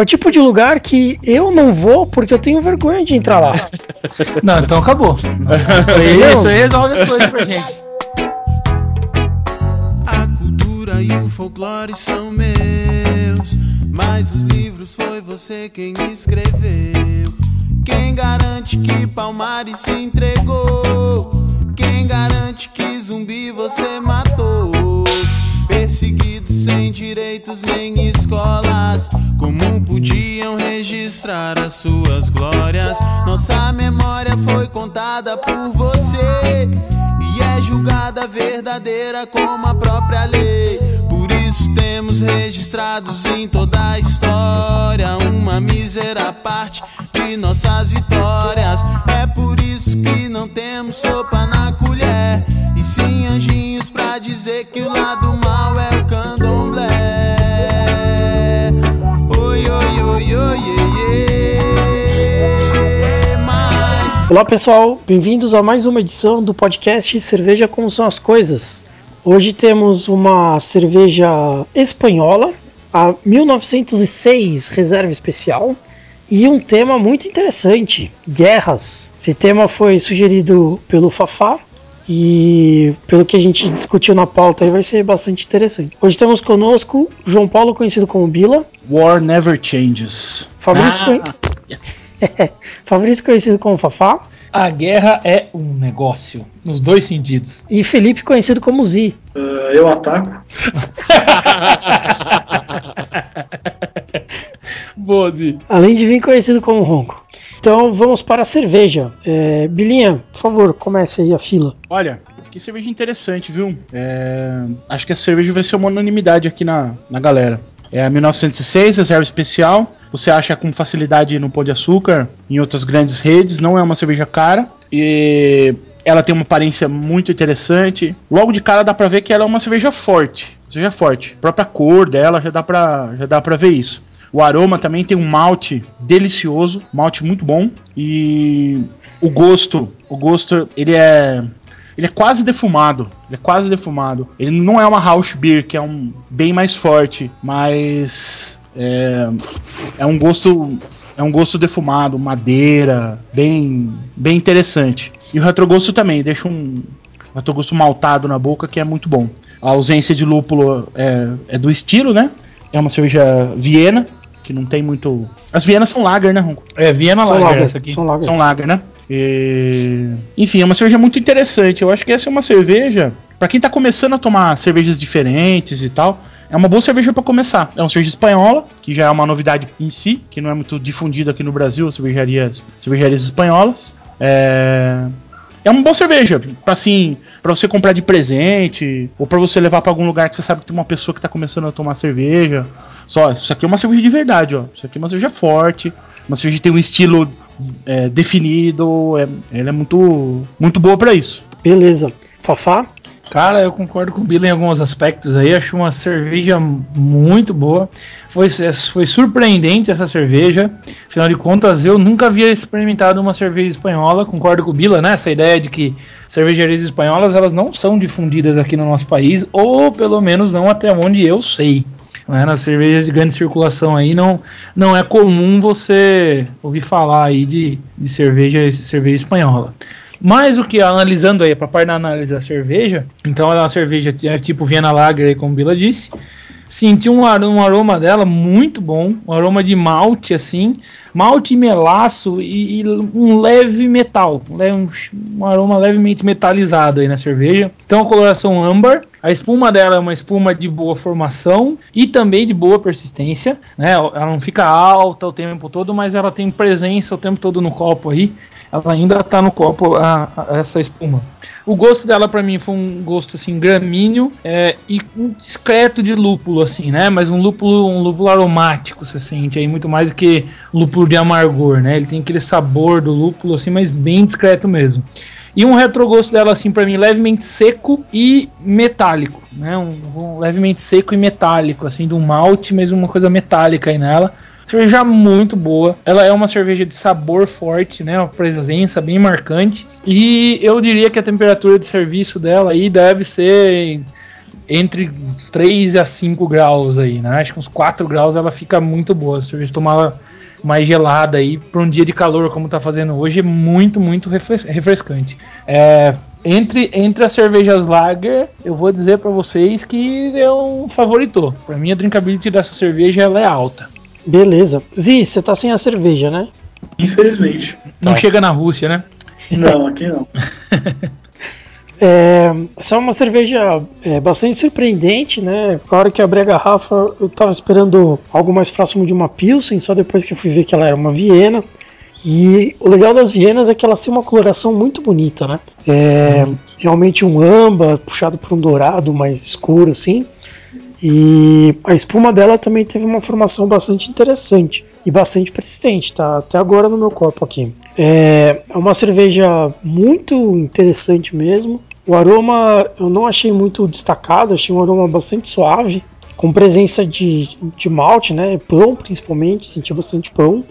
É o tipo de lugar que eu não vou porque eu tenho vergonha de entrar lá. Não, então acabou. Isso aí, isso aí resolve as coisas pra gente. A cultura e o folclore são meus, mas os livros foi você quem escreveu. Quem garante que Palmares se entregou? Quem garante que zumbi você matou? Perseguidos sem direitos nem escolas, como podiam registrar as suas glórias? Nossa memória foi contada por você e é julgada verdadeira como a própria lei. Por isso temos registrados em toda a história uma mísera parte de nossas vitórias. É por isso que não temos sopa na colher e sim anjinhos pra dizer que o lado mal é o candomblé. Olá pessoal, bem-vindos a mais uma edição do podcast Cerveja Como São as Coisas. Hoje temos uma cerveja espanhola, a 1906 Reserva Especial, e um tema muito interessante: guerras. Esse tema foi sugerido pelo Fafá e pelo que a gente discutiu na pauta aí vai ser bastante interessante. Hoje temos conosco João Paulo, conhecido como Bila, War never changes. Fabrício, conhe- yes. Fabrício conhecido como Fafá A guerra é um negócio, nos dois sentidos. e Felipe conhecido como Zi. Ah, eu ataco. Boa, Zi. Além de mim conhecido como Ronco. Então vamos para a cerveja. É, Bilinha, por favor, comece aí a fila. Olha, que cerveja interessante, viu? É, acho que essa cerveja vai ser uma unanimidade aqui na, na galera. É a 1906, reserva especial. Você acha com facilidade no Pão de Açúcar, em outras grandes redes. Não é uma cerveja cara. E ela tem uma aparência muito interessante. Logo de cara dá pra ver que ela é uma cerveja forte. Cerveja forte. A própria cor dela já dá pra, já dá pra ver isso. O aroma também tem um malte delicioso, malte muito bom. E o gosto, o gosto, ele é ele é quase defumado. Ele é quase defumado. Ele não é uma house beer, que é um bem mais forte, mas é, é um gosto é um gosto defumado, madeira, bem bem interessante. E o retrogosto também deixa um retrogosto maltado na boca que é muito bom. A ausência de lúpulo é, é do estilo, né? É uma cerveja Viena, que não tem muito. As Vienas são lager, né, Ronco? É, Viena São Lager lager, essa aqui. são lager. São lager, né? E... Enfim, é uma cerveja muito interessante. Eu acho que essa é uma cerveja Pra quem tá começando a tomar cervejas diferentes e tal. É uma boa cerveja pra começar. É uma cerveja espanhola, que já é uma novidade em si, que não é muito difundida aqui no Brasil, cervejarias, cervejarias espanholas. É... É uma boa cerveja, pra assim, para você comprar de presente, ou pra você levar pra algum lugar que você sabe que tem uma pessoa que tá começando a tomar cerveja. Só, isso aqui é uma cerveja de verdade, ó. Isso aqui é uma cerveja forte, uma cerveja que tem um estilo é, definido, é, ela é muito, muito boa pra isso. Beleza. Fafá? Cara, eu concordo com o Bila em alguns aspectos aí. Acho uma cerveja muito boa. Foi, foi surpreendente essa cerveja. Afinal de contas, eu nunca havia experimentado uma cerveja espanhola. Concordo com o Bila, né? Essa ideia de que cervejarias espanholas elas não são difundidas aqui no nosso país, ou pelo menos não até onde eu sei. Né? Nas cervejas de grande circulação aí não, não é comum você ouvir falar aí de, de cerveja, cerveja espanhola. Mas o que, analisando aí, para parte da análise da cerveja, então ela é uma cerveja é tipo Viena Lager, aí, como Bila disse. Senti um, um aroma dela muito bom, um aroma de malte, assim, malte melaço e, e um leve metal, um, um aroma levemente metalizado aí na cerveja. Então a coloração âmbar, a espuma dela é uma espuma de boa formação e também de boa persistência, né? Ela não fica alta o tempo todo, mas ela tem presença o tempo todo no copo aí ela ainda tá no copo a- a- essa espuma. O gosto dela pra mim foi um gosto assim gramíneo é, e um discreto de lúpulo assim, né? Mas um lúpulo, um lúpulo aromático, você sente aí muito mais do que lúpulo de amargor, né? Ele tem aquele sabor do lúpulo assim, mas bem discreto mesmo. E um retrogosto dela assim pra mim levemente seco e metálico, né? Um, um levemente seco e metálico assim, um malte, mas uma coisa metálica aí nela. Cerveja muito boa. Ela é uma cerveja de sabor forte, né? Uma presença bem marcante. E eu diria que a temperatura de serviço dela aí deve ser entre 3 a 5 graus aí, né? Acho que uns 4 graus ela fica muito boa. Se eu tomar mais gelada aí para um dia de calor como tá fazendo hoje, é muito, muito refrescante. É, entre, entre as cervejas lager, eu vou dizer para vocês que é um favorito. Para mim a drinkability dessa cerveja ela é alta. Beleza. Zi, você tá sem a cerveja, né? Infelizmente. Não tá. chega na Rússia, né? Não, aqui não. É, essa é uma cerveja é, bastante surpreendente, né? Na hora que abri a garrafa, eu tava esperando algo mais próximo de uma Pilsen, só depois que eu fui ver que ela era uma Viena. E o legal das Vienas é que elas têm uma coloração muito bonita, né? É realmente um âmbar puxado por um dourado mais escuro, assim. E a espuma dela também teve uma formação bastante interessante e bastante persistente, tá até agora no meu copo aqui. É, é uma cerveja muito interessante mesmo. O aroma eu não achei muito destacado, achei um aroma bastante suave, com presença de, de malte, né? Pão principalmente, senti bastante pão.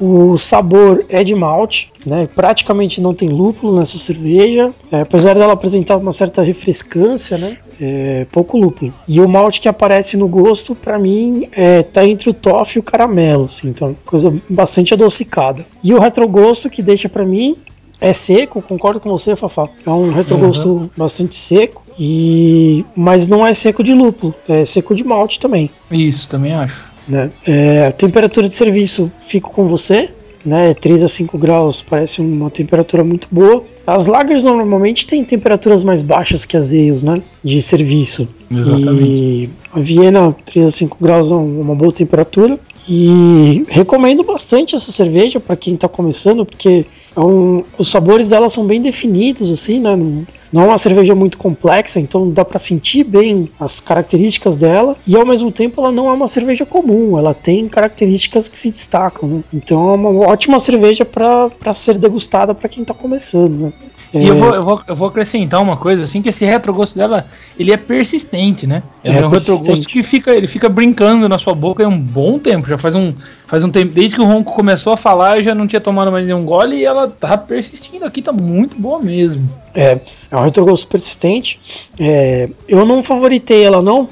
O sabor é de malte, né? Praticamente não tem lúpulo nessa cerveja, é, apesar dela apresentar uma certa refrescância, né? É, pouco lúpulo. E o malte que aparece no gosto, para mim, é, tá entre o toffee e o caramelo, assim, então coisa bastante adocicada. E o retrogosto que deixa para mim é seco, concordo com você, Fafá. É um retrogosto uhum. bastante seco. E mas não é seco de lúpulo, é seco de malte também. Isso, também acho. Né? É, a temperatura de serviço fico com você, né? 3 a 5 graus parece uma temperatura muito boa. As lagers normalmente têm temperaturas mais baixas que as ales, né? De serviço. Exatamente. E a Viena, 3 a 5 graus é uma boa temperatura. E recomendo bastante essa cerveja para quem está começando, porque é um, os sabores dela são bem definidos, assim, né? Não, não é uma cerveja muito complexa, então dá para sentir bem as características dela. E ao mesmo tempo, ela não é uma cerveja comum, ela tem características que se destacam. Né? Então é uma ótima cerveja para ser degustada para quem está começando. Né? E eu, vou, eu, vou, eu vou acrescentar uma coisa, assim, que esse retrogosto dela, ele é persistente, né? É, é um retrogosto que fica, ele fica brincando na sua boca há um bom tempo, já faz um, faz um tempo, desde que o Ronco começou a falar, eu já não tinha tomado mais nenhum gole e ela tá persistindo aqui, tá muito boa mesmo. É, é um retrogosto persistente. É, eu não favoritei ela não,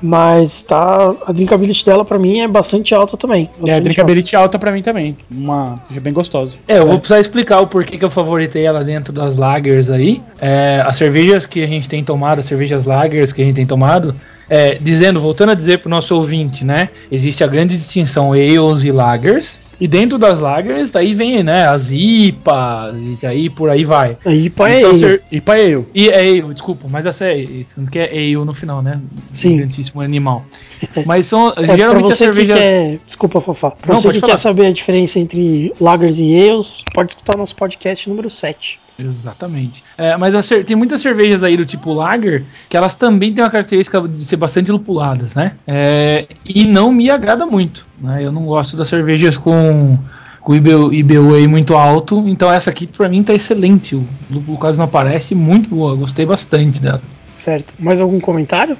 mas tá, a drinkability dela para mim é bastante alta também. Bastante é, a drinkability alta, alta para mim também. Uma é bem gostosa. É, eu vou precisar explicar o porquê que eu favoritei ela dentro das lagers aí. É, as cervejas que a gente tem tomado, as cervejas lagers que a gente tem tomado, é, dizendo, voltando a dizer pro nosso ouvinte, né? Existe a grande distinção ales e lagers. E dentro das lagers, daí vem, né, as IPA, e daí por aí vai. A IPA é ale. Ser... IPA é ale. E é ale, desculpa, mas essa é, que é ale no final, né? Sim. Grandíssimo animal. Mas são é, geralmente pra você cervejas... que quer, desculpa, Fofá. Pra Não, você que falar. quer saber a diferença entre lagers e ales, pode escutar nosso podcast número 7. Exatamente. É, mas a, tem muitas cervejas aí do tipo lager que elas também têm uma característica de ser bastante lupuladas, né? É, e não me agrada muito. Né? Eu não gosto das cervejas com, com IBU, IBU aí muito alto, então essa aqui para mim tá excelente. O lúpulo quase não aparece, muito boa, gostei bastante dela. Certo. Mais algum comentário?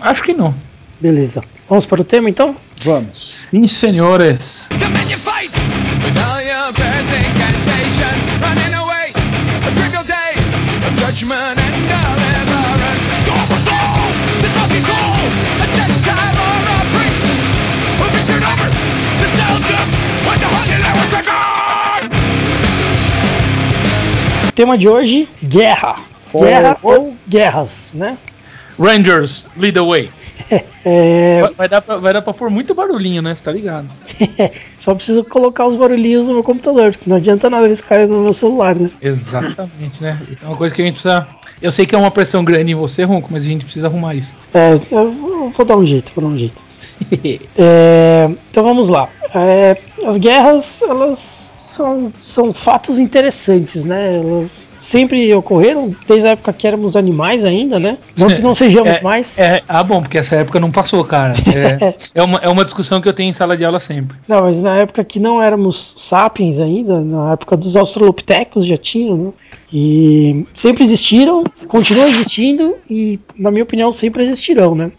Acho que não. Beleza. Vamos para o tema então? Vamos. Sim, senhores. Judgment Tema de hoje: guerra. For... Guerra ou guerras, né? Rangers, lead the way. é... vai, vai, dar pra, vai dar pra pôr muito barulhinho, né? Você tá ligado? Só preciso colocar os barulhinhos no meu computador, porque não adianta nada eles caírem no meu celular, né? Exatamente, né? É uma coisa que a gente precisa. Eu sei que é uma pressão grande em você, Ronco, mas a gente precisa arrumar isso. É, eu vou, vou dar um jeito, vou dar um jeito. é, então vamos lá. É, as guerras, elas são, são fatos interessantes, né? Elas sempre ocorreram desde a época que éramos animais ainda, né? Não que não sejamos é, mais. É, ah, bom, porque essa época não passou, cara. É, é, uma, é uma discussão que eu tenho em sala de aula sempre. Não, mas na época que não éramos sapiens ainda, na época dos australopitecos já tinham, né? E sempre existiram, continuam existindo e, na minha opinião, sempre existirão, né?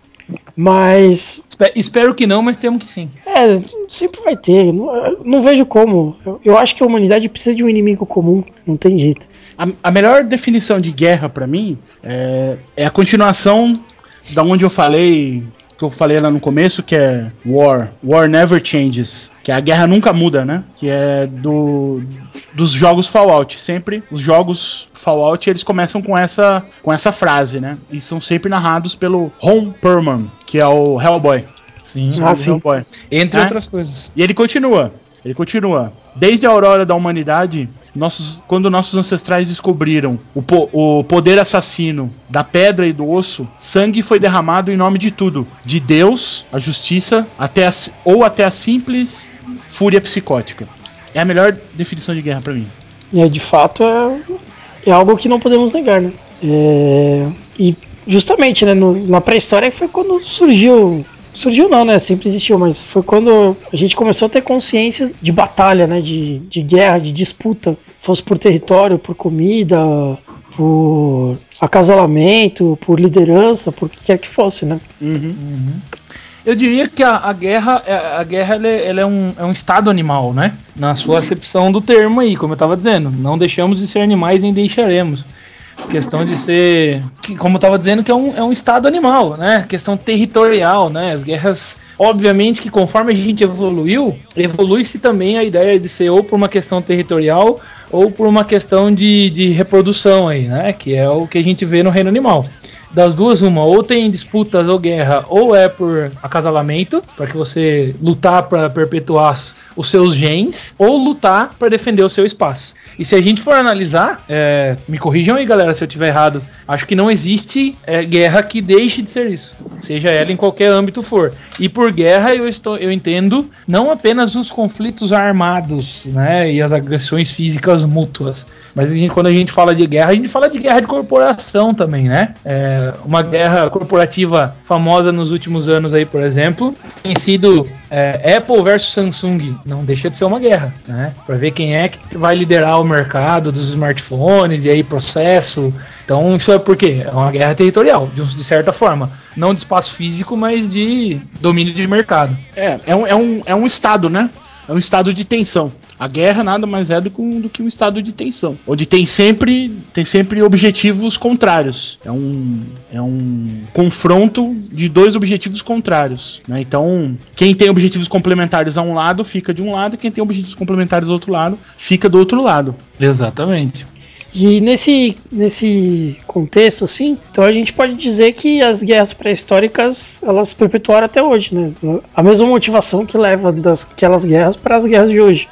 Mas. Espero que não, mas temos que sim. É, sempre vai ter. Não, não vejo como. Eu, eu, acho que a humanidade precisa de um inimigo comum. Não tem jeito. A, a melhor definição de guerra para mim é, é, a continuação da onde eu falei, que eu falei lá no começo, que é War. War never changes. Que a guerra nunca muda, né? Que é do dos jogos Fallout. Sempre os jogos Fallout eles começam com essa com essa frase, né? E são sempre narrados pelo Ron Perlman, que é o Hellboy. Sim. Ah, sim. Hellboy. Entre É? outras coisas. E ele continua. Ele continua. Desde a aurora da humanidade, nossos, quando nossos ancestrais descobriram o, po- o poder assassino da pedra e do osso, sangue foi derramado em nome de tudo, de Deus, a justiça, até a ou até a simples fúria psicótica. É a melhor definição de guerra pra mim. É, de fato é, é algo que não podemos negar, né? É, e justamente, né, no- na pré-história foi quando surgiu. Surgiu não, né? Sempre existiu, mas foi quando a gente começou a ter consciência de batalha, né? De, de guerra, de disputa. Fosse por território, por comida, por acasalamento, por liderança, por o que quer que fosse, né? Eu diria que a, a guerra, é- a guerra ela é, ela é um, é um estado animal, né? Na sua acepção do termo aí, como eu estava dizendo. Não deixamos de ser animais nem deixaremos. Questão de ser, que, como eu estava dizendo, que é um, é um estado animal, né? Questão territorial, né? As guerras, obviamente que conforme a gente evoluiu, evolui-se também a ideia de ser ou por uma questão territorial ou por uma questão de, de reprodução aí, né? Que é o que a gente vê no reino animal das duas, uma, ou tem disputas ou guerra, ou é por acasalamento, para que você lutar para perpetuar os seus genes, ou lutar para defender o seu espaço. E se a gente for analisar, é, me corrijam aí, galera, se eu tiver errado. Acho que não existe é, guerra que deixe de ser isso, seja ela em qualquer âmbito for. E por guerra eu estou, eu entendo não apenas os conflitos armados, né, e as agressões físicas mútuas, mas a gente- quando a gente fala de guerra, a gente fala de guerra de corporação também, né? É, uma guerra corporativa famosa nos últimos anos aí, por exemplo, tem sido é, Apple versus Samsung. Não deixa de ser uma guerra, né? Para ver quem é que vai liderar o mercado dos smartphones e aí processo. Então isso é porque é uma guerra territorial, de, certa forma, não de espaço físico, mas de domínio de mercado. É, é um, é um, é um estado, né? É um estado de tensão. A guerra nada mais é do que, um, do que um estado de tensão. Onde tem sempre, tem sempre objetivos contrários. É um, é um confronto de dois objetivos contrários. né? Então, quem tem objetivos complementares a um lado fica de um lado, e quem tem objetivos complementares ao outro lado fica do outro lado. Exatamente. E nesse, nesse contexto, assim, então a gente pode dizer que as guerras pré-históricas elas perpetuaram até hoje, né? A mesma motivação que leva daquelas guerras para as guerras de hoje.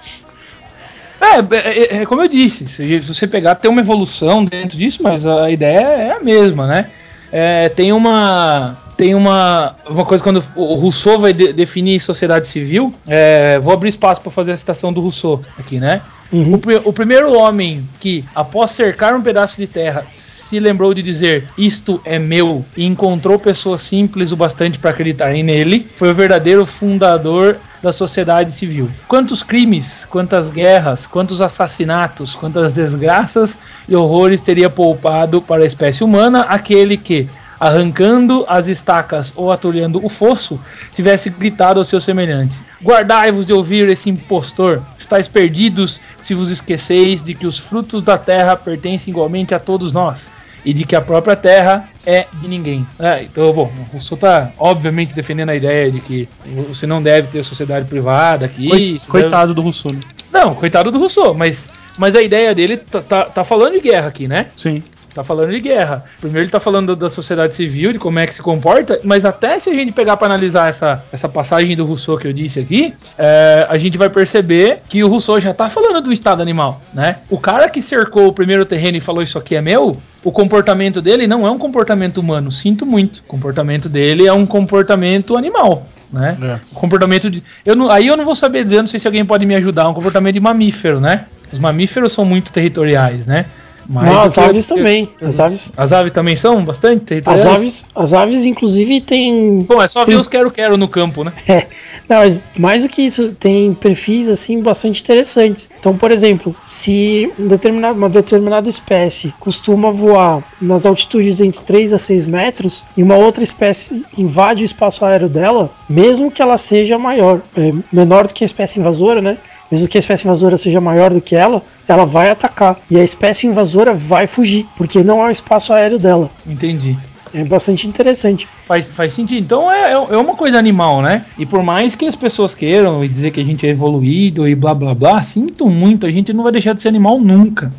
É, é, é, como eu disse, se você pegar, tem uma evolução dentro disso, mas a ideia é a mesma, né? É, tem uma tem uma, uma coisa quando o Rousseau vai de- definir sociedade civil. é, vou abrir espaço para fazer a citação do Rousseau aqui, né? O, pri- o primeiro homem que, após cercar um pedaço de terra, se lembrou de dizer isto é meu e encontrou pessoas simples o bastante para acreditarem nele, foi o verdadeiro fundador da sociedade civil. Quantos crimes, quantas guerras, quantos assassinatos, quantas desgraças e horrores teria poupado para a espécie humana aquele que, arrancando as estacas ou atulhando o fosso, tivesse gritado aos seus semelhantes: Guardai-vos de ouvir esse impostor, estáis perdidos se vos esqueceis de que os frutos da terra pertencem igualmente a todos nós. E de que a própria terra é de ninguém. É, então, bom, o Rousseau está obviamente defendendo a ideia de que você não deve ter sociedade privada aqui. Coi- isso deve- coitado do Rousseau. né? Não, coitado do Rousseau, mas, mas a ideia dele tá, tá, tá falando de guerra aqui, né? Sim. Tá falando de guerra. Primeiro ele tá falando da sociedade civil, de como é que se comporta, mas até se a gente pegar para analisar essa, essa passagem do Rousseau que eu disse aqui, é, a gente vai perceber que o Rousseau já tá falando do estado animal, né? O cara que cercou o primeiro terreno e falou isso aqui é meu, o comportamento dele não é um comportamento humano, sinto muito. O comportamento dele é um comportamento animal. Né? É. O comportamento de. Eu não, aí eu não vou saber dizer, não sei se alguém pode me ajudar. Um comportamento de mamífero, né? Os mamíferos são muito territoriais, né? Mais Não, as aves também. As aves, As aves também são bastante as aves, as aves inclusive, têm Bom, é só tem- ver os quero-quero no campo, né? É, não, mas mais do que isso, tem perfis assim bastante interessantes. Então, por exemplo, se um determinado- uma determinada espécie costuma voar nas altitudes entre 3 a 6 metros e uma outra espécie invade o espaço aéreo dela, mesmo que ela seja maior, é, menor do que a espécie invasora, né? Mesmo que a espécie invasora seja maior do que ela, ela vai atacar. E a espécie invasora vai fugir, porque não é o espaço aéreo dela. Entendi. É bastante interessante. Faz, faz sentido. Então é, é é uma coisa animal, né? E por mais que as pessoas queiram dizer que a gente é evoluído e blá blá blá, sinto muito, a gente não vai deixar de ser animal nunca.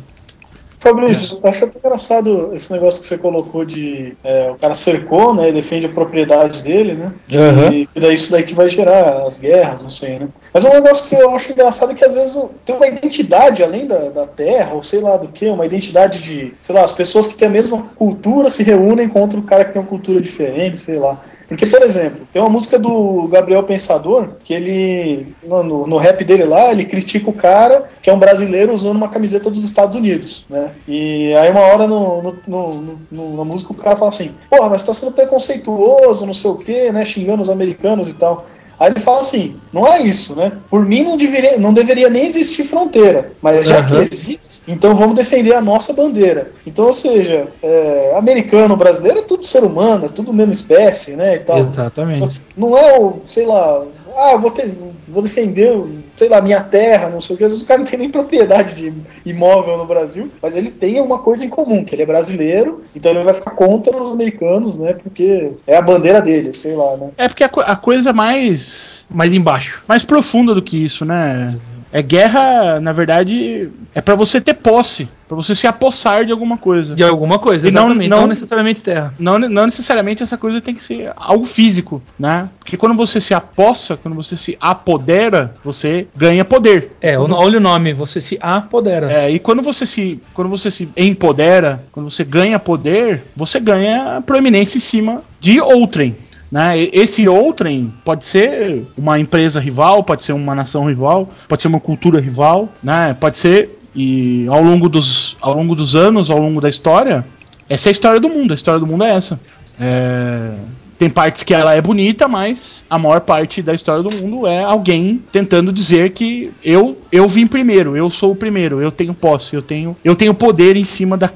Fabrício, eu acho até engraçado esse negócio que você colocou de é, o cara cercou, né, e defende a propriedade dele, né, Uhum. e, e daí isso daí que vai gerar as guerras, não sei, né. Mas um negócio que eu acho engraçado é que às vezes tem uma identidade além da, da terra, ou sei lá do que, uma identidade de, sei lá, as pessoas que têm a mesma cultura se reúnem contra o cara que tem uma cultura diferente, sei lá. Porque, por exemplo, tem uma música do Gabriel Pensador que ele, no, no- no rap dele lá, ele critica o cara que é um brasileiro usando uma camiseta dos Estados Unidos, né? E aí uma hora no, no- na música o cara fala assim, porra, mas tá sendo preconceituoso, não sei o quê, né? Xingando os americanos e tal. Aí ele fala assim, não é isso, né? Por mim não deveria, não deveria nem existir fronteira, mas já Aham. que existe, então vamos defender a nossa bandeira. Então, ou seja, é, americano, brasileiro é tudo ser humano, é tudo mesma espécie, né? E tal. Exatamente. Só Não é o, sei lá, ah, vou, ter, vou defender, sei lá, minha terra, não sei o que. Às vezes o cara não tem nem propriedade de imóvel no Brasil, mas ele tem uma coisa em comum, que ele é brasileiro, então ele vai ficar contra os americanos, né? Porque é a bandeira dele, sei lá, né? É porque a, a coisa mais, Mais embaixo. mais profunda do que isso, né? É guerra, na verdade, é pra você ter posse, pra você se apossar de alguma coisa. De alguma coisa, E não- exatamente. Não, não- necessariamente terra. Não, não necessariamente essa coisa tem que ser algo físico, né? Porque quando você se apossa, quando você se apodera, você ganha poder. É, o- olha o nome, você se apodera. É, e quando você se quando você se empodera, quando você ganha poder, você ganha proeminência em cima de outrem. Né? Esse outrem pode ser uma empresa rival, pode ser uma nação rival, pode ser uma cultura rival, né? pode ser. E ao longo, dos, ao longo dos anos, ao longo da história, essa é a história do mundo. A história do mundo é essa. É, tem partes que ela é bonita, mas a maior parte da história do mundo é alguém tentando dizer que eu eu vim primeiro, eu sou o primeiro, eu tenho posse, eu tenho eu tenho poder em cima da,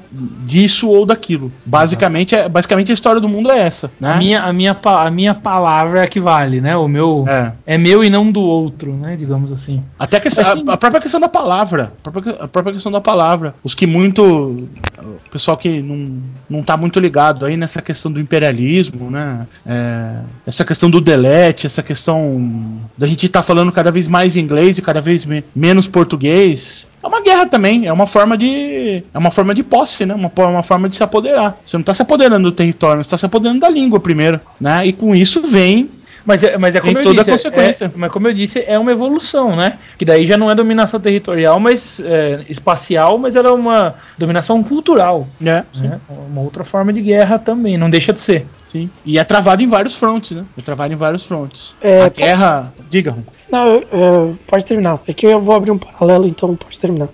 disso ou daquilo. Basicamente, é, basicamente a história do mundo é essa, né? A minha, a, minha, a minha palavra é a que vale, né? O meu É. é. meu e não do outro, né? Digamos assim. Até a, questão- Assim- a- a própria questão da palavra. A própria, a própria questão da palavra. Os que muito. O pessoal que não, não tá muito ligado aí nessa questão do imperialismo, né? É, essa questão do delete, essa questão da gente tá falando cada vez mais inglês e cada vez me- menos português. É uma guerra também, é uma forma de. É uma forma de posse, né? Uma, uma forma de se apoderar. Você não tá se apoderando do território, você tá se apoderando da língua primeiro. Né? E com isso vem Mas é, mas é como Tem eu toda a disse, é- consequência. é- mas como eu disse, é uma evolução, né? Que daí já não é dominação territorial, mas é, espacial, mas ela é uma dominação cultural. né? Sim. Né? Uma outra forma de guerra também, não deixa de ser. Sim. E é travado em vários frontes, né? É travado em vários frontes. É, a guerra. Diga, Ron. Não, eu- é, pode terminar. É que eu vou abrir um paralelo, então pode terminar.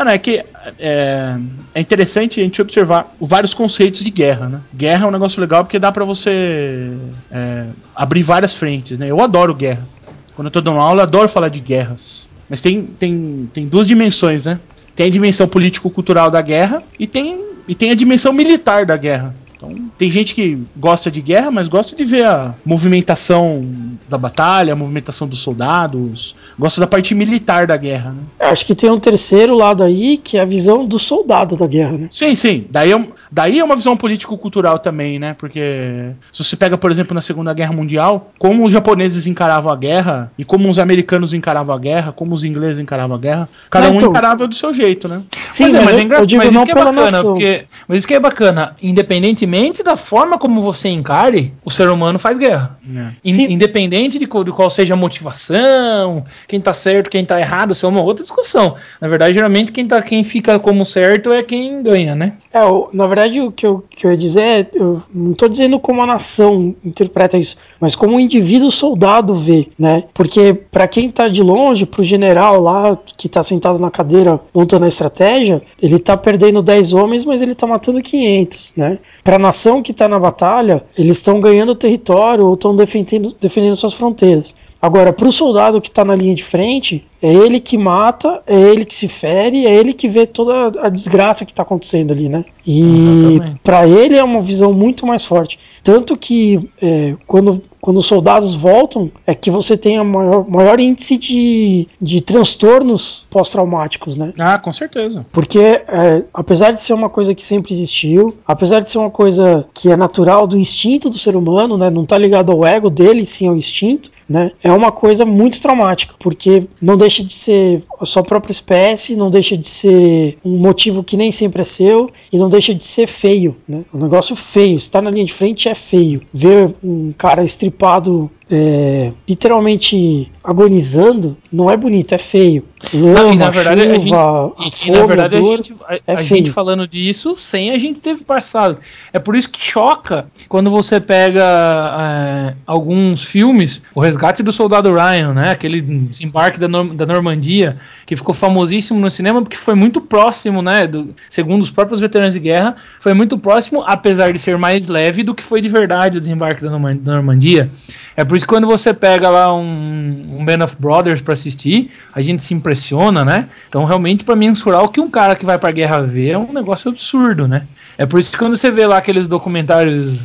Não, não, é que é, é interessante a gente observar os vários conceitos de guerra, né? Guerra é um negócio legal porque dá pra você é, abrir várias frentes, né? Eu adoro guerra. Quando eu tô dando aula, eu adoro falar de guerras. Mas tem, tem, tem duas dimensões, né? Tem a dimensão político-cultural da guerra e tem, e tem a dimensão militar da guerra. Então, tem gente que gosta de guerra, mas gosta de ver a movimentação da batalha, a movimentação dos soldados, gosta da parte militar da guerra, né? Acho que tem um terceiro lado aí, que é a visão do soldado da guerra, né? Sim, sim. Daí é, daí é uma visão político-cultural também, né? Porque se você pega, por exemplo, na Segunda Guerra Mundial, como os japoneses encaravam a guerra e como os americanos encaravam a guerra, como os ingleses encaravam a guerra, cada Não, um então- encarava do seu jeito, né? Sim, Pois é, mas, é eu, engraçado, eu digo mas não isso que é bacana, porque- mas isso que é bacana, independentemente da forma como você encare, o ser humano faz guerra. In- Sim. independente de qual, de qual seja a motivação, quem tá certo, quem tá errado, isso é uma outra discussão. Na verdade, geralmente quem, tá, quem fica como certo é quem ganha, né? É, o- na verdade, o que eu, que eu ia dizer é, eu não tô dizendo como a nação interpreta isso, mas como o indivíduo soldado vê, né? Porque pra quem tá de longe, pro general lá, que tá sentado na cadeira montando a estratégia, ele tá perdendo 10 homens, mas ele tá matando 500, né? Pra nação que tá na batalha, eles estão ganhando território ou estão defendendo, defendendo suas fronteiras. Agora, pro soldado que tá na linha de frente, é ele que mata, é ele que se fere, é ele que vê toda a desgraça que tá acontecendo ali, né? E para ele é uma visão muito mais forte. Tanto que é, quando quando os soldados voltam, é que você tem a maior, maior índice de, de transtornos pós-traumáticos, né? Ah, com certeza. Porque, é, apesar de ser uma coisa que sempre existiu, apesar de ser uma coisa que é natural do instinto do ser humano, né? Não tá ligado ao ego dele, sim ao instinto, né? É uma coisa muito traumática, porque não deixa de ser a sua própria espécie, não deixa de ser um motivo que nem sempre é seu e não deixa de ser feio, né? Um negócio feio. Estar na linha de frente é feio. Ver um cara estripado é, literalmente agonizando, não é bonito, é feio. Lama, na verdade, a chuva, a, E, e, fome, na verdade, a a dor, gente, a, é a feio. gente falando disso sem a gente ter passado. É por isso que choca quando você pega é, alguns filmes, o Resgate do Soldado Ryan, né? Aquele desembarque da, Nor- da Normandia, que ficou famosíssimo no cinema porque foi muito próximo, né? do- segundo os próprios veteranos de guerra, foi muito próximo, apesar de ser mais leve do que foi de verdade o desembarque da Normandia. É por que quando você pega lá um, um Band of Brothers pra assistir, a gente se impressiona, né? Então, realmente, pra mensurar o que um cara que vai pra guerra vê é um negócio absurdo, né? É por isso que quando você vê lá aqueles documentários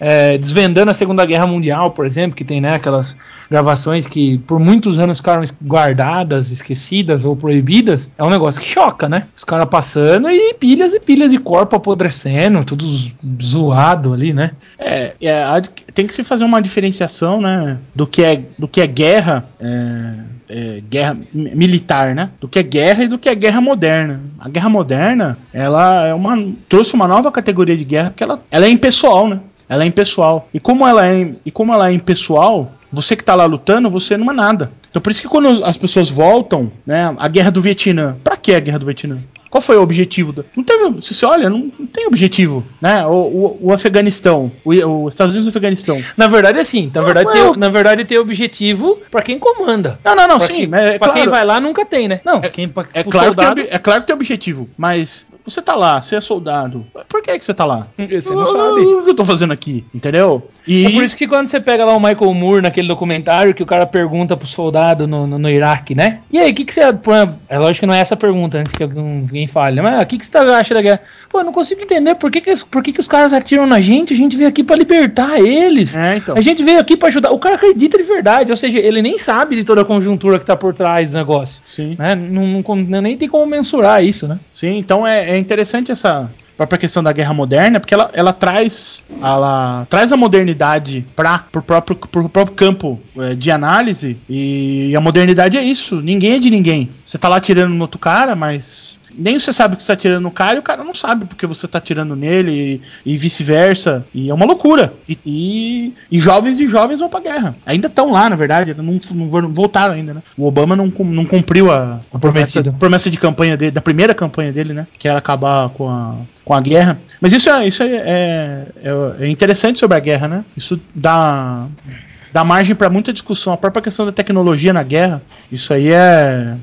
é, desvendando a Segunda Guerra Mundial, por exemplo, que tem né, aquelas gravações que por muitos anos ficaram guardadas, esquecidas ou proibidas, é um negócio que choca, né? Os caras passando e pilhas e pilhas de corpo apodrecendo, tudo zoado ali, né? É, é, tem que se fazer uma diferenciação, né, do que é, do que é guerra, é, é, guerra mi- militar, né, do que é guerra e do que é guerra moderna. A guerra moderna, ela é uma trouxe uma nova categoria de guerra porque ela, ela é impessoal, né? Ela é impessoal. E como ela é, e como ela é impessoal, você que tá lá lutando, você não é nada. Então por isso que quando as pessoas voltam, né, a guerra do Vietnã, pra que a guerra do Vietnã? Qual foi o objetivo? Da... Não teve. Se você olha, não, não tem objetivo. Né? O, o, o Afeganistão, os Estados Unidos e o Afeganistão. Na verdade, assim, na verdade, Não, tem, eu- na verdade tem objetivo pra quem comanda. Não, não, não, Pra sim. quem, mas é, pra claro, quem vai lá nunca tem, né? Não, quem, pra, é, claro que tem, soldado, ob- é claro que tem objetivo. Mas você tá lá, você é soldado. Por que, que você tá lá? você não sabe. O que eu tô fazendo aqui? Entendeu? E. É por isso que quando você pega lá o Michael Moore naquele documentário que o cara pergunta pro soldado no, no, no Iraque, né? E aí, o que, que você. É lógico que não é essa a pergunta antes que alguém alguém fale, mas o que, que você acha da guerra? Pô, eu não consigo entender por que, que, por que, que os caras atiram na gente, a gente veio aqui pra libertar eles. É, então. A gente veio aqui pra ajudar. O cara acredita de verdade, ou seja, ele nem sabe de toda a conjuntura que tá por trás do negócio. Sim. Né? Não, não, nem tem como mensurar isso, né? Sim, então é, é interessante essa própria questão da guerra moderna, porque ela, ela traz ela traz a modernidade para pro próprio pro próprio campo é, de análise e a modernidade é isso, ninguém é de ninguém. Você tá lá atirando no outro cara, mas nem você sabe que você tá atirando no cara e o cara não sabe porque você tá atirando nele e, e vice-versa. E é uma loucura. E, e, e jovens e jovens vão pra guerra. Ainda estão lá, na verdade, não, não vo- voltaram ainda, né? O Obama não, não cumpriu a, a promessa, do- promessa de campanha dele, da primeira campanha dele, né? Que era acabar com a, com a guerra. Mas isso, é, isso é, é, é- é interessante sobre a guerra, né? Isso dá, dá margem para muita discussão. A própria questão da tecnologia na guerra, isso aí é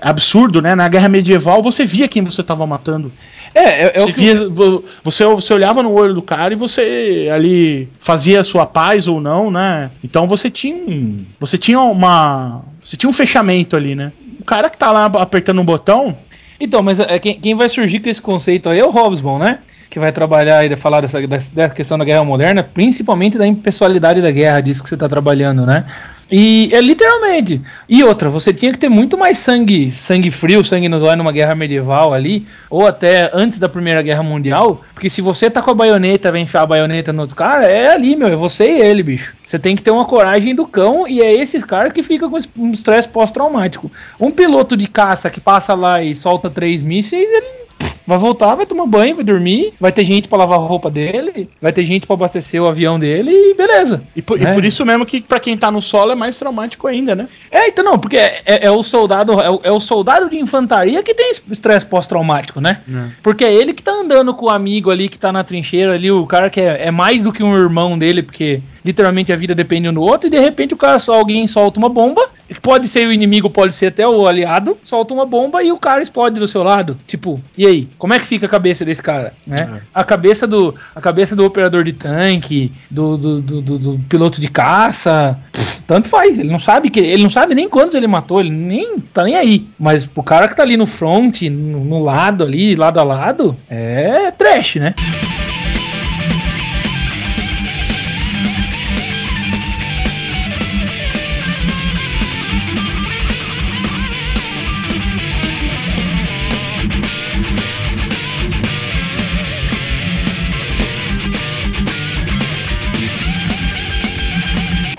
absurdo, né? Na guerra medieval você via quem você estava matando. É, é, é Você, que- via, vo- você, você olhava no olho do cara e você ali fazia a sua paz ou não, né? Então você tinha um, você tinha uma você tinha um fechamento ali, né? O cara que tá lá apertando um botão, Então, mas é, quem, quem vai surgir com esse conceito aí é o Hobsbawm, né? Que vai trabalhar e falar dessa, dessa questão da guerra moderna, principalmente da impessoalidade da guerra, disso que você está trabalhando, né? E é literalmente. E outra, você tinha que ter muito mais sangue, sangue frio, sangue nos olhos numa guerra medieval ali, ou até antes da Primeira Guerra Mundial, porque se você tá com a baioneta, vai enfiar a baioneta nos caras, é ali, meu, é você e ele, bicho. Você tem que ter uma coragem do cão e é esses caras que ficam com um estresse pós-traumático. Um piloto de caça que passa lá e solta três mísseis, ele vai voltar, vai tomar banho, vai dormir, vai ter gente pra lavar a roupa dele, vai ter gente pra abastecer o avião dele e beleza. e por, É. e por isso mesmo que pra quem tá no solo é mais traumático ainda, né? É, então não, porque é, é- é o soldado, é o, é o soldado de infantaria que tem estresse pós-traumático, né? Porque é ele que tá andando com o amigo ali que tá na trincheira ali, o cara que é, é mais do que um irmão dele, porque literalmente a vida depende um do outro, e de repente o cara só alguém solta uma bomba, pode ser o inimigo, pode ser até o aliado, solta uma bomba e o cara explode do seu lado. Tipo, e aí? Como é que fica a cabeça desse cara? Né? A cabeça do a cabeça do operador de tanque, do, do, do, do- piloto de caça, pff, tanto faz. Ele não sabe que ele não sabe nem quantos ele matou, ele nem tá nem aí. Mas o cara que tá ali no front, no, no lado ali, lado a lado, é trash, né?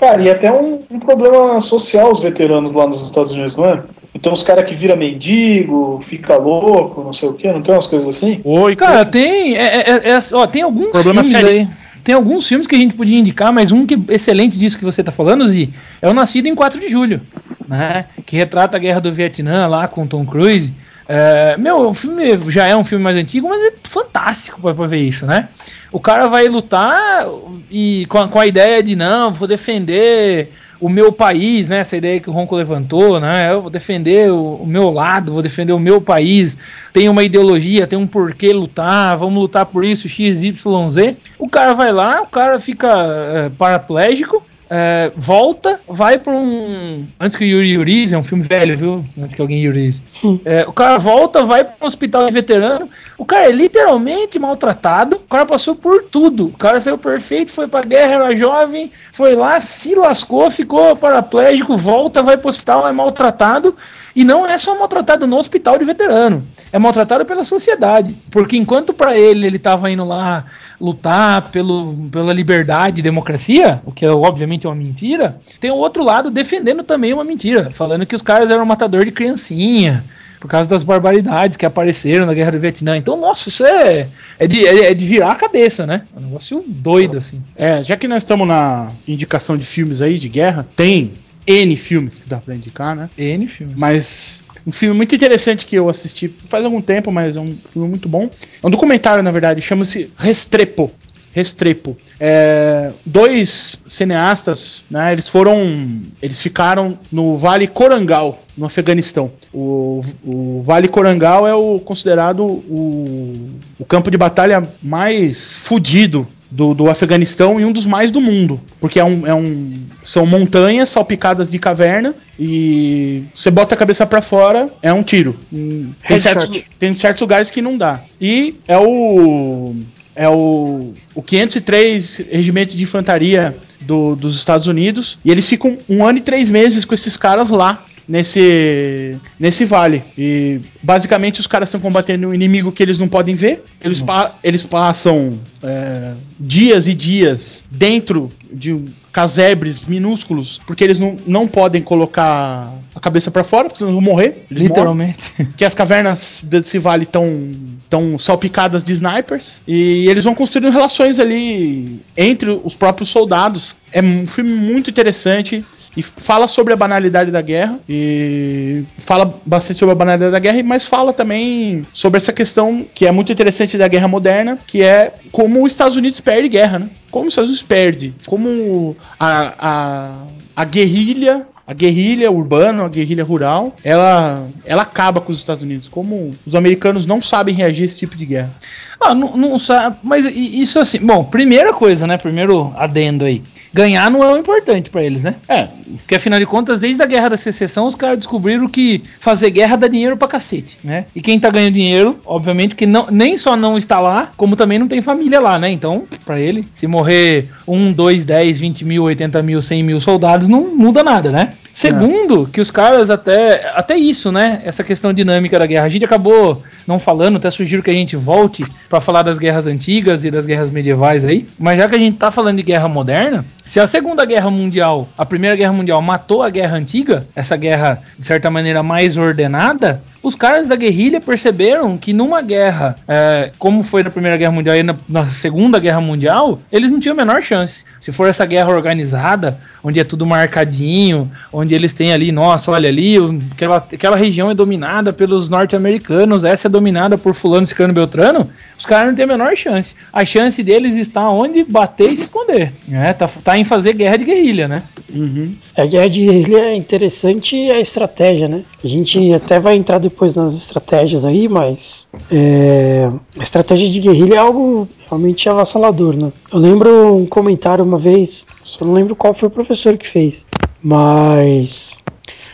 Cara, e até um, um problema social os veteranos lá nos Estados Unidos, não é? Então os caras que vira mendigo, fica louco, não sei o que, não tem umas coisas assim? Oi, cara, tem. É, é, é, ó, tem alguns Problema filmes sério. aí. Tem alguns filmes que a gente podia indicar, mas um que excelente disso que você tá falando, Zi, é o Nascido em 4 de Julho, né? Que retrata a guerra do Vietnã lá com Tom Cruise. É, meu, o filme já é um filme mais antigo, mas é fantástico pra, pra ver isso, né? O cara vai lutar e com a, com a ideia de não, vou defender o meu país, né? Essa ideia que o Ronco levantou, né? Eu vou defender o, o meu lado, vou defender o meu país. Tem uma ideologia, tem um porquê lutar, vamos lutar por isso, X, Y, Z. O cara vai lá, o cara fica é, paraplégico, é, volta, vai pra um. Antes que o Yuri Yuriz, é um filme velho, viu? Antes que alguém Yuriz. É, o cara volta, vai para um hospital de veterano. O cara é literalmente maltratado. O cara passou por tudo. O cara saiu perfeito, foi pra guerra, era jovem, foi lá, se lascou, ficou paraplégico, volta, vai pro hospital, é maltratado. E não é só maltratado no hospital de veterano, é maltratado pela sociedade. Porque enquanto para ele ele estava indo lá lutar pelo, pela liberdade e democracia, o que é, obviamente é uma mentira, tem o outro lado defendendo também uma mentira, falando que os caras eram matador de criancinha, por causa das barbaridades que apareceram na Guerra do Vietnã. Então, nossa, isso é, é, de, é, é de virar a cabeça, né? É um negócio doido, assim. É, já que nós estamos na indicação de filmes aí de guerra, tem N filmes que dá pra indicar, né? N filme. Mas um filme muito interessante que eu assisti faz algum tempo, mas é um filme muito bom. É um documentário, na verdade, chama-se Restrepo. Restrepo. É, dois cineastas, né? Eles foram. Eles ficaram no Vale Korangal, no Afeganistão. O, o Vale Korangal é o considerado o, o campo de batalha mais fudido do, do Afeganistão e um dos mais do mundo. Porque é um, é um, são montanhas salpicadas de caverna e você bota a cabeça pra fora, é um tiro. Hum, Tem certos, tem certos lugares que não dá. E é o. É o, o 503 Regimento de Infantaria do- dos Estados Unidos. E eles ficam um ano e três meses com esses caras lá. Nesse, nesse vale. E basicamente os caras estão combatendo um inimigo que eles não podem ver. Eles, pa- eles passam é, dias e dias dentro de casebres minúsculos, porque eles não, não podem colocar a cabeça pra fora, porque senão eles vão morrer. Eles morrem Literalmente. que as cavernas desse vale estão tão salpicadas de snipers e eles vão construindo relações ali entre os próprios soldados. É um filme muito interessante e fala sobre a banalidade da guerra e fala bastante sobre a banalidade da guerra, mas fala também sobre essa questão que é muito interessante da guerra moderna, que é como os Estados Unidos perde guerra, né? Como os Estados Unidos perde, como a, a, a guerrilha a guerrilha urbana, a guerrilha rural, ela, ela acaba com os Estados Unidos. Como os americanos não sabem reagir a esse tipo de guerra. Ah, não, não sabe, mas isso assim, bom, primeira coisa, né, primeiro adendo aí, ganhar não é o importante pra eles, né? É, Porque afinal de contas, desde a Guerra da Secessão, os caras descobriram que fazer guerra dá dinheiro pra cacete, né? E quem tá ganhando dinheiro, obviamente que não, nem só não está lá, como também não tem família lá, né? Então, pra ele, se morrer 1, 2, 10, 20 mil, 80 mil, 100 mil soldados, não muda nada, né? Segundo, que os caras até, até isso, né? Essa questão dinâmica da guerra. A gente acabou não falando, até sugiro que a gente volte pra falar das guerras antigas e das guerras medievais aí. Mas já que a gente tá falando de guerra moderna, se a Segunda Guerra Mundial, a Primeira Guerra Mundial matou a guerra antiga, essa guerra de certa maneira mais ordenada, os caras da guerrilha perceberam que numa guerra, é, como foi na Primeira Guerra Mundial e na, na Segunda Guerra Mundial, eles não tinham a menor chance. Se for essa guerra organizada, onde é tudo marcadinho, onde eles têm ali, nossa, olha ali, aquela, aquela região é dominada pelos norte-americanos, essa é dominada por fulano, ciclano, beltrano, os caras não têm a menor chance. A chance deles está onde bater e se esconder. Né? Tá, tá em fazer guerra de guerrilha, né? uhum. A guerra de guerrilha é interessante a estratégia, né? A gente até vai entrar depois nas estratégias aí, mas é, a estratégia de guerrilha é algo realmente avassalador, né? Eu lembro um comentário uma vez, só não lembro qual foi o professor que fez, mas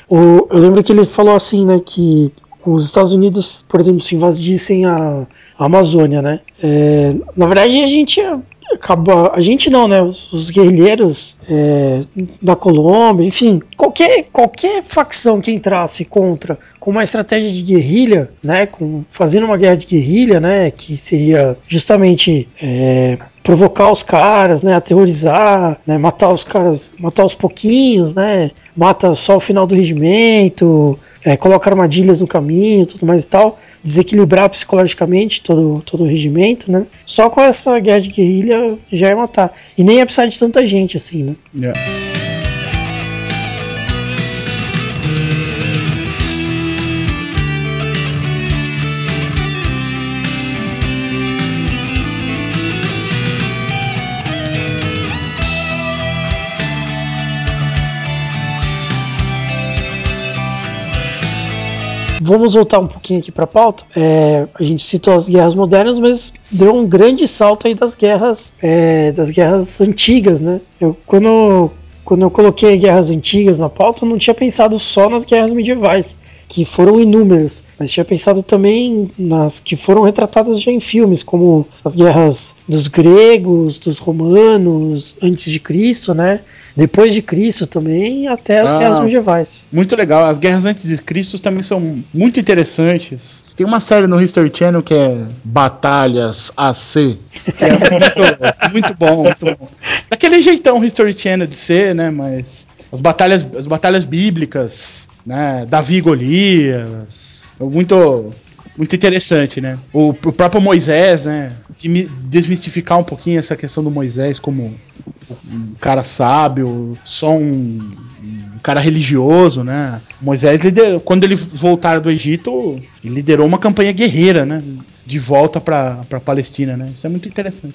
o- eu lembro que ele falou assim, né, que os Estados Unidos, por exemplo, se invadissem a, a Amazônia, né? É, na verdade, a gente ia, acaba. A gente não, né? Os, os guerrilheiros é, da Colômbia, enfim, qualquer, qualquer facção que entrasse contra com uma estratégia de guerrilha, né? Com, fazendo uma guerra de guerrilha, né? Que seria justamente é, provocar os caras, né, aterrorizar, né, matar os caras, matar os pouquinhos, né, mata só o final do regimento, é, armadilhas no caminho, tudo mais e tal, desequilibrar psicologicamente todo, todo o regimento, né? Só com essa guerra de guerrilha já ia matar. E nem ia precisar de tanta gente assim, né? Yeah. Vamos voltar um pouquinho aqui para a pauta. É, a gente citou as guerras modernas, mas deu um grande salto aí das guerras, é, das guerras antigas, né? Eu, quando, quando eu coloquei guerras antigas na pauta, eu não tinha pensado só nas guerras medievais, que foram inúmeras, mas tinha pensado também nas que foram retratadas já em filmes, como as guerras dos gregos, dos romanos, antes de Cristo, né? depois de Cristo também, até as Ah. guerras medievais. Muito legal. As guerras antes de Cristo também são muito interessantes. Tem uma série no History Channel que é Batalhas AC. É muito, muito bom, muito bom. Daquele jeitão History Channel de ser, né? Mas as batalhas, as batalhas bíblicas, né? Davi e Golias. Muito, muito interessante, né? O, o próprio Moisés, né? De desmistificar um pouquinho essa questão do Moisés como um cara sábio, só um cara religioso, né? Moisés, liderou, quando ele voltar do Egito, ele liderou uma campanha guerreira, né? De volta pra, pra Palestina, né? Isso é muito interessante.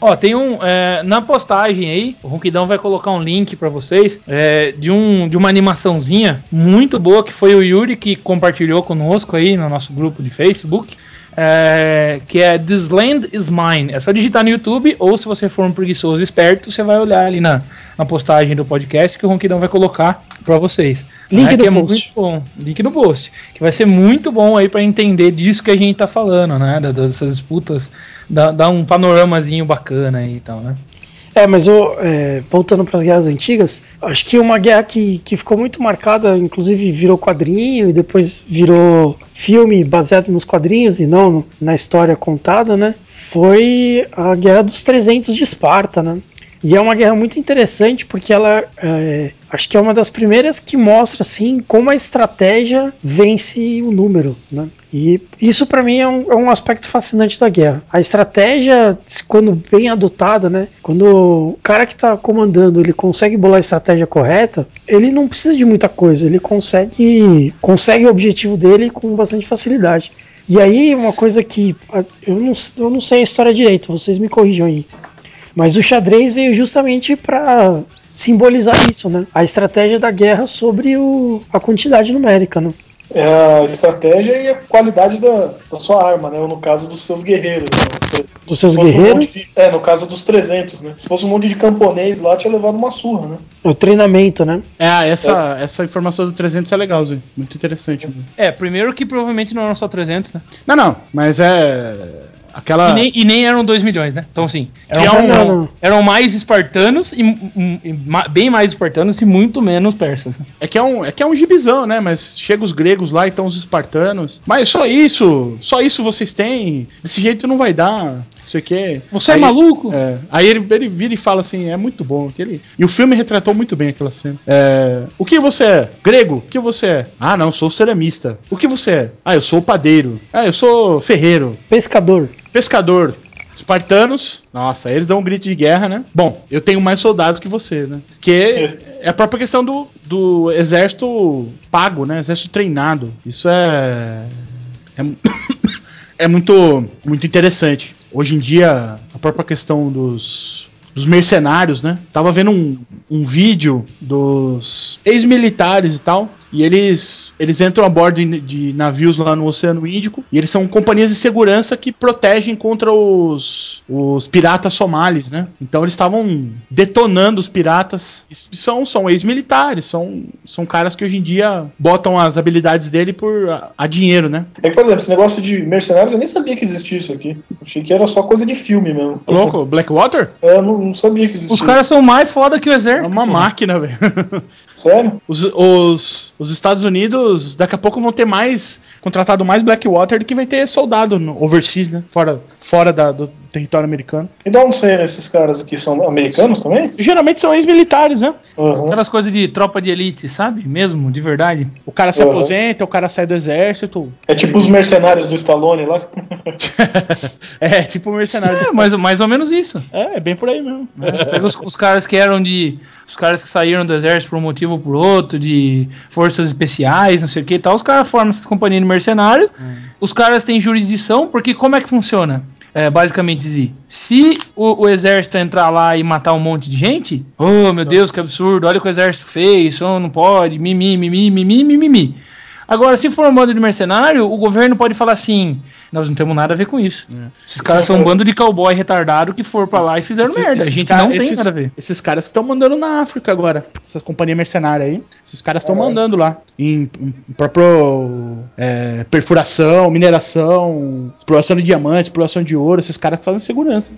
Ó, tem um. é, na postagem aí, o Ronquidão vai colocar um link pra vocês é, de, um, de uma animaçãozinha muito boa que foi o Yuri que compartilhou conosco aí no nosso grupo de Facebook. É, que é This Land is Mine. É só digitar no YouTube, ou se você for um preguiçoso esperto, você vai olhar ali na, na postagem do podcast que o Ronquidão vai colocar pra vocês. Link né, no é post. bom. Link no post. Que vai ser muito bom aí pra entender disso que a gente tá falando, né? Dessas disputas. Dá, dá um panoramazinho bacana aí e tal, né? É, mas eu, é, voltando para as guerras antigas, acho que uma guerra que, que ficou muito marcada, inclusive virou quadrinho e depois virou filme baseado nos quadrinhos e não na história contada, né? Foi a Guerra dos 300 de Esparta, né? E é uma guerra muito interessante porque ela é, acho que é uma das primeiras que mostra assim como a estratégia vence o número, né? E isso para mim é um, é um aspecto fascinante da guerra. A estratégia, quando bem adotada, né? Quando o cara que está comandando ele consegue bolar a estratégia correta, ele não precisa de muita coisa, ele consegue consegue o objetivo dele com bastante facilidade. E aí uma coisa que eu não, eu não sei a história direito, vocês me corrijam aí. Mas o xadrez veio justamente para simbolizar isso, né? A estratégia da guerra sobre o, a quantidade numérica, né? É a estratégia e a qualidade da, da sua arma, né? Ou no caso dos seus guerreiros. Né? Dos seus um guerreiros, monte de- é, no caso dos 300, né? Se fosse um monte de camponês lá, tinha levado uma surra, né? o treinamento, né? É, essa, essa informação do 300 é legal, Zé. Muito interessante. É, primeiro que provavelmente não eram só 300, né? Não, não, mas é. Aquela. E, nem, e nem eram 2 milhões, né? Então, assim, eram, é um- não. eram mais espartanos e, um- e ma- bem mais espartanos e muito menos persas. né? É que é um, é que é um gibizão, né? Mas chega os gregos lá e estão os espartanos. Mas só isso, só isso vocês têm. Desse jeito não vai dar. Sei o quê. Você é Aí- maluco? É, aí ele, ele vira e fala assim: é muito bom. Aquele... E o filme retratou muito bem aquela cena. É, o que você é? Grego? O que você é? Ah, não, sou ceramista. O que você é? Ah, eu sou padeiro. Ah, eu sou ferreiro. Pescador. Pescador. Espartanos, nossa, eles dão um grito de guerra, né? Bom, eu tenho mais soldados que vocês, né? Que é a própria questão do, do exército pago, né? Exército treinado. Isso é. É, é muito, muito interessante. Hoje em dia, a própria questão dos, dos mercenários, né? Tava vendo um, um vídeo dos ex-militares e tal. E eles, eles entram a bordo de, de navios lá no Oceano Índico. E eles são companhias de segurança que protegem contra os, os piratas somalis, né? Então eles estavam detonando os piratas. E são, são ex-militares, são, são caras que hoje em dia botam as habilidades dele por a, a dinheiro, né? É que, por exemplo, esse negócio de mercenários, eu nem sabia que existia isso aqui. Achei que era só coisa de filme mesmo. Louco, Blackwater? É, eu não, não sabia que existia. Os caras são mais foda que o É exército. uma pô. máquina, velho. Sério? Os, os, os Estados Unidos daqui a pouco vão ter mais. contratado mais Blackwater do que vai ter soldado no overseas, né? Fora, fora da- do território americano. E de onde saíram esses caras aqui? São americanos também? Geralmente são ex-militares, né? Aham. Aquelas coisas de tropa de elite, sabe? Mesmo, de verdade. O cara se Uhum. aposenta, o cara sai do exército. É tipo os mercenários do Stallone lá. é, tipo mercenário. É, mais, mais ou menos isso. É, é bem por aí mesmo. Pega os, os caras que eram de. Os caras que saíram do exército por um motivo ou por outro, de forças especiais, não sei o que e tal, os caras formam essas companhias de mercenário. Os caras têm jurisdição, porque como é que funciona? É, basicamente, Zi, se o, o exército entrar lá e matar um monte de gente, oh meu Deus, que absurdo, olha o que o exército fez, oh, não pode, mimi, mimi, mimi, mimimi. Agora, se for um bando de mercenário, o governo pode falar assim: nós não temos nada a ver com isso. Esses caras são um bando de cowboy retardado que foram pra lá e fizeram Esse- merda. A esses gente cara- não tem esses- nada a ver. Esses caras que estão mandando na África agora. Essas companhias mercenárias aí. Esses caras estão mandando lá. Em, em próprio é, perfuração, mineração, exploração de diamantes, exploração de ouro. Esses caras que fazem segurança.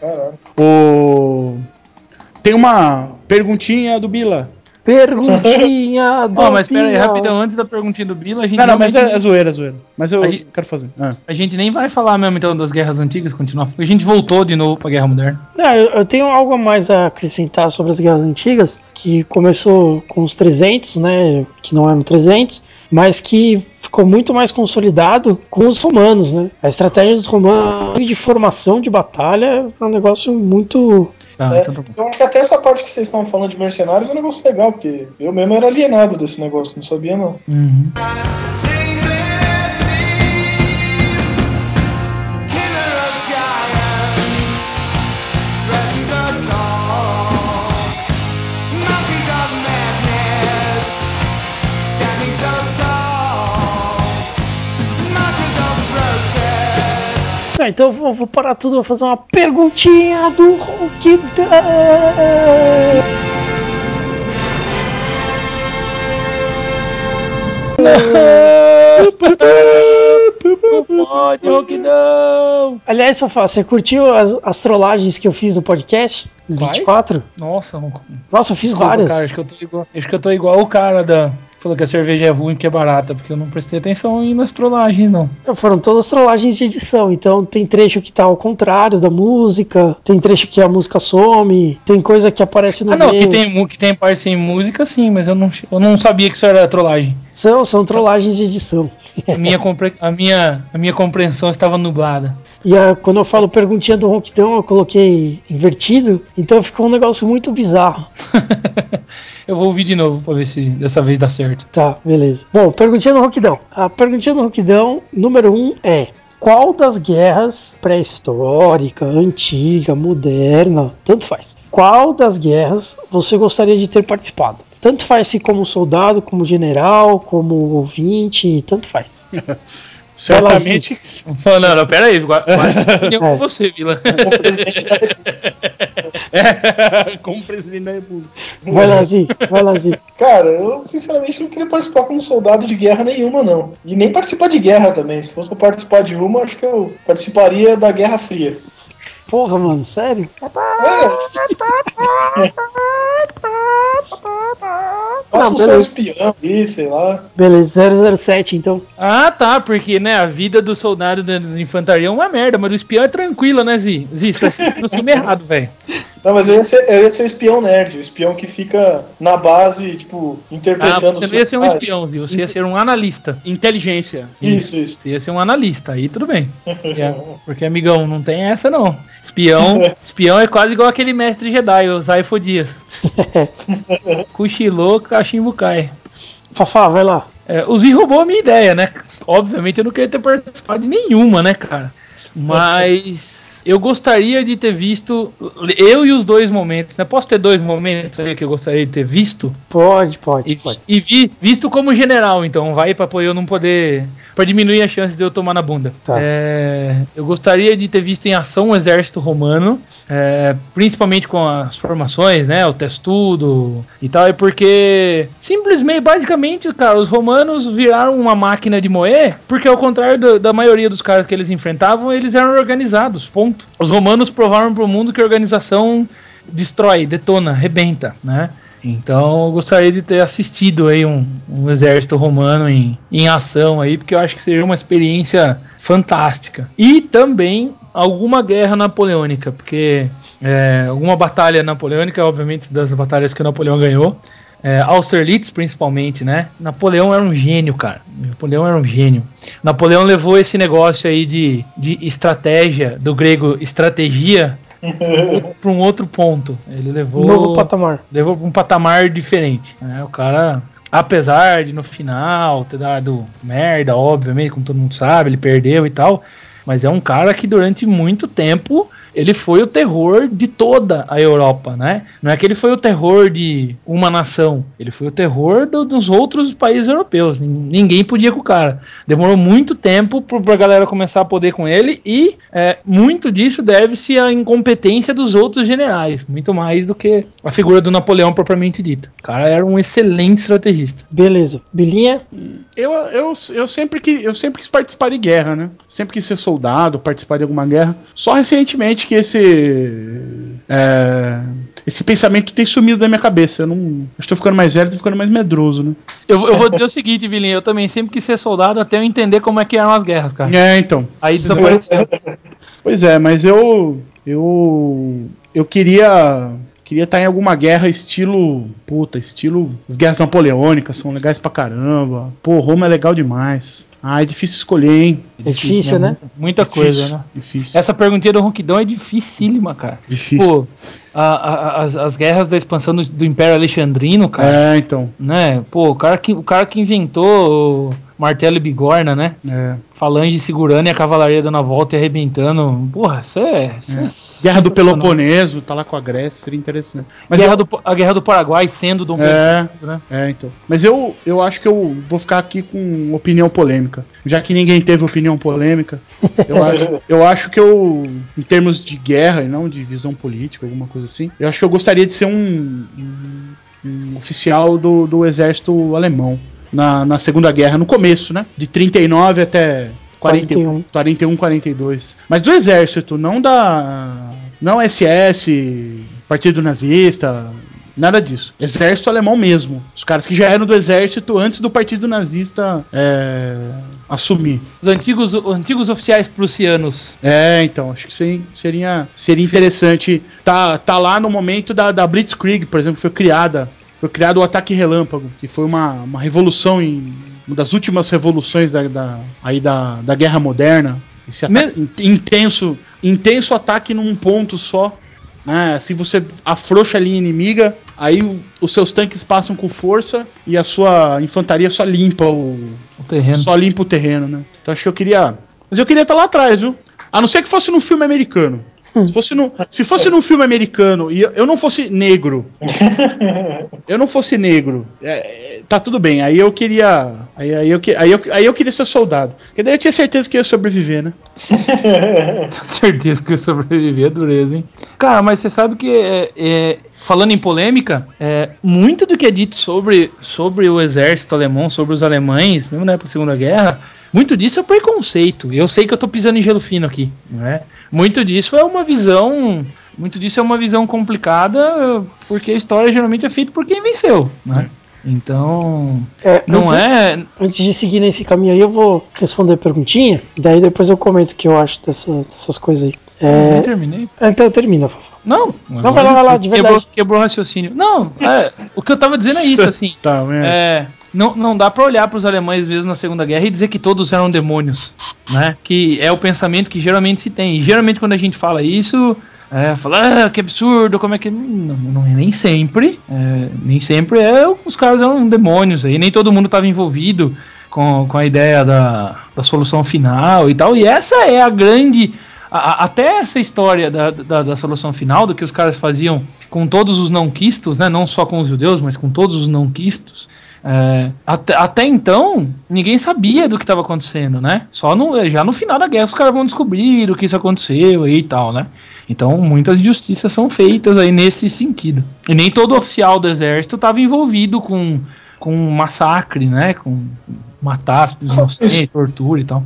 Caralho. O... Tem uma perguntinha do Bila. Perguntinha do Ó, mas pera aí, rapidão, antes da perguntinha do Bila, a gente, Não, não, mas é, é zoeira, é zoeira. Mas eu Aí- quero fazer. Ah. a gente nem vai falar mesmo então das guerras antigas, continuar. A gente voltou de novo pra Guerra Moderna. Não, eu, eu tenho algo a mais a acrescentar sobre as guerras antigas, que começou com os 300, né, que não eram 300, mas que ficou muito mais consolidado com os romanos, né? A estratégia dos romanos de formação de batalha é um negócio muito Tá, É, então tá eu acho que até essa parte que vocês estão falando de mercenários é um negócio legal, porque eu mesmo era alienado desse negócio, não sabia não. Uhum. Ah, então eu vou, vou parar tudo, vou fazer uma perguntinha do Ronquidão. Pode, Roquidão! Aliás, Sofá, você curtiu as, as trollagens que eu fiz no podcast? Quais? 24? Nossa. Nossa, eu fiz Desculpa, várias. Cara, acho, que eu tô igual, acho que eu tô igual o cara da. Falou que a cerveja é ruim que é barata, porque eu não prestei atenção aí nas trollagens, não. Foram todas trollagens de edição, então tem trecho que tá ao contrário da música, tem trecho que a música some, tem coisa que aparece no Ah, não, meio. que tem, que tem parte sem música, sim, mas eu não, eu não sabia que isso era trollagem. São, são trollagens de edição. A minha, compre- a minha, a minha compreensão estava nublada. E a- quando eu falo perguntinha do Ronquidão, eu coloquei invertido, então ficou um negócio muito bizarro. eu vou ouvir de novo pra ver se dessa vez dá certo. Tá, beleza. Bom, perguntinha do Ronquidão. A perguntinha do Ronquidão, número um é: qual das guerras pré-histórica, antiga, moderna, tanto faz, qual das guerras você gostaria de ter participado? Tanto faz se como soldado, como general, como ouvinte, tanto faz. Certamente. Não, não, não, pera aí. Quase com você, Vila. Como presidente da República. É, como presidente da República. Vai lá, Zi, vai lá, Zi. Cara, eu sinceramente não queria participar como soldado de guerra nenhuma, não. E nem participar de guerra também. Se fosse pra participar de uma, acho que eu participaria da Guerra Fria. Porra, mano, sério? É. Não, um beleza. espião aí, sei lá. Beleza, 007 então. Ah, tá, porque, né, a vida do soldado da infantaria é uma merda, mas o espião é tranquila, né, Zi? Zi, você tá assistindo o filme errado, velho. Não, mas eu ia, ser, eu ia ser o espião nerd, o espião que fica na base, tipo, Ah, interpretando você não ia ser um espião, Zi, você ia ser um analista. Inteligência. Isso, isso. Você ia ser um analista, aí tudo bem. Porque, porque, amigão, não tem essa não. Espião, espião é quase igual aquele mestre Jedi, o Zaifo Dias. Cochilou, cachimbo cai. Fafá, vai lá. É, o Zi roubou a minha ideia, né? Obviamente eu não queria ter participado de nenhuma, né, cara? Mas eu gostaria de ter visto. Eu e os dois momentos. Né? Posso ter dois momentos aí que eu gostaria de ter visto? Pode, pode. E, pode. e vi, visto como general, então vai pra eu não poder. Pra diminuir a chance de eu tomar na bunda. Tá. É, eu gostaria de ter visto em ação o exército romano, é, principalmente com as formações, né? O testudo e tal, é porque simplesmente, basicamente, cara, os romanos viraram uma máquina de moer, porque ao contrário da, da maioria dos caras que eles enfrentavam, eles eram organizados, ponto. Os romanos provaram pro mundo que a organização destrói, detona, arrebenta, né? Então eu gostaria de ter assistido aí um, um exército romano em, em ação aí, porque eu acho que seria uma experiência fantástica. E também alguma guerra napoleônica, porque é, alguma batalha napoleônica, obviamente das batalhas que o Napoleão ganhou. É, Austerlitz, principalmente, né? Napoleão era um gênio, cara. Napoleão era um gênio. Napoleão levou esse negócio aí de, de estratégia, do grego estratégia, para um outro ponto. Ele levou Novo patamar. levou pra um patamar diferente. Né? O cara, apesar de no final ter dado merda, obviamente, como todo mundo sabe, ele perdeu e tal, mas é um cara que durante muito tempo ele foi o terror de toda a Europa, né? Não é que ele foi o terror de uma nação, ele foi o terror do- dos outros países europeus. Nin- Ninguém podia com o cara. Demorou muito tempo pro- pra galera começar a poder com ele e é, muito disso deve-se à incompetência dos outros generais, muito mais do que a figura do Napoleão propriamente dita. O cara era um excelente estrategista. Beleza. Bilinha? Eu, eu, eu, sempre que, eu sempre quis participar de guerra, né? Sempre quis ser soldado, participar de alguma guerra. Só recentemente que esse. é, esse pensamento tem sumido da minha cabeça. Eu não. Eu estou ficando mais velho, estou ficando mais medroso, né? Eu, eu vou dizer o seguinte, Vilinha, eu também sempre quis ser soldado até eu entender como é que eram as guerras, cara. É, então. Aí desapareceu. Pois é, mas eu. Eu. Eu queria. Queria estar em alguma guerra estilo. Puta, estilo. As guerras napoleônicas são legais pra caramba. Pô, Roma é legal demais. Ah, é difícil escolher, hein? É difícil, né? Muita Difícil, coisa, né? Difícil. Essa perguntinha do Ronquidão é dificílima, cara. Difícil. Pô, a- a- as, as guerras da expansão do, do Império Alexandrino, cara, É, então. né? Pô, o cara que, o cara que inventou o martelo e bigorna, né? É. Falange segurando e a cavalaria dando a volta e arrebentando. Porra, isso é. isso é Guerra do. Peloponeso, tá lá com a Grécia, seria interessante. Mas Guerra eu- do, a Guerra do Paraguai sendo Dom É. Pedro, né? É, então. Mas eu, eu acho que eu vou ficar aqui com opinião polêmica. Já que ninguém teve opinião polêmica, eu acho, eu acho que eu, em termos de guerra e não de visão política, alguma coisa assim, eu acho que eu gostaria de ser um, um- um oficial do, do exército alemão na, na Segunda Guerra, no começo, né? De 39 até 40, 41. 41, 42. Mas do exército, não da. Não SS, Partido Nazista, nada disso. Exército alemão mesmo. Os caras que já eram do exército antes do Partido Nazista é, assumir. Os antigos, os antigos oficiais prussianos. É, então, acho que seria, seria, seria interessante tá, tá lá no momento da, da Blitzkrieg, por exemplo, que foi criada. Foi criado o ataque relâmpago, que foi uma, uma revolução em. Uma das últimas revoluções da, da, aí da, da guerra moderna. Esse ataque in- intenso, intenso ataque num ponto só. Né? Se você afrouxa a linha inimiga, aí o- os seus tanques passam com força e a sua infantaria só limpa o, O terreno. só limpa o terreno, né? Então acho que eu queria. Mas eu queria estar lá atrás, viu? A não ser que fosse num filme americano. Se fosse, num, se fosse num filme americano e eu, eu não fosse negro. Eu não fosse negro. é, é, tá tudo bem. Aí eu queria. Aí, aí, eu, aí, eu, aí eu queria ser soldado. Porque daí eu tinha certeza que eu ia sobreviver, né? Tenho certeza que eu sobrevivi, é dureza, hein? Cara, mas você sabe que, é, é, falando em polêmica, é, muito do que é dito sobre, sobre o exército alemão, sobre os alemães, mesmo na época da Segunda Guerra, muito disso é preconceito. Eu sei que eu tô pisando em gelo fino aqui, né? Muito disso é uma visão. Muito disso é uma visão complicada, porque a história geralmente é feita por quem venceu, né? Então, É, não antes, é. antes de seguir nesse caminho aí, eu vou responder a perguntinha. Daí depois eu comento o que eu acho dessa- dessas coisas aí. É, terminei. então termina, Fafá. Não, Não, vai lá, vai lá, de quebrou, verdade. quebrou o raciocínio. Não, é, o que eu tava dizendo é isso, assim. Tá, é. É, não, não dá pra olhar pros alemães mesmo na Segunda Guerra e dizer que todos eram demônios, né? Que é o pensamento que geralmente se tem. E geralmente quando a gente fala isso, é, fala, ah, que absurdo, como é que. Não, não é nem sempre. é, nem sempre é. Os caras eram demônios aí, nem todo mundo tava envolvido com, com a ideia da, da solução final e tal. E essa é a grande. a- até essa história da, da, da solução final, do que os caras faziam com todos os não quistos, né? Não só com os judeus, mas com todos os não quistos. É, até, até então, ninguém sabia do que estava acontecendo, né? Só no, já no final da guerra os caras vão descobrir o que isso aconteceu e tal, né? Então, muitas injustiças são feitas aí nesse sentido. E nem todo oficial do exército estava envolvido com, com massacre, né? Com matar as pessoas tortura e tal.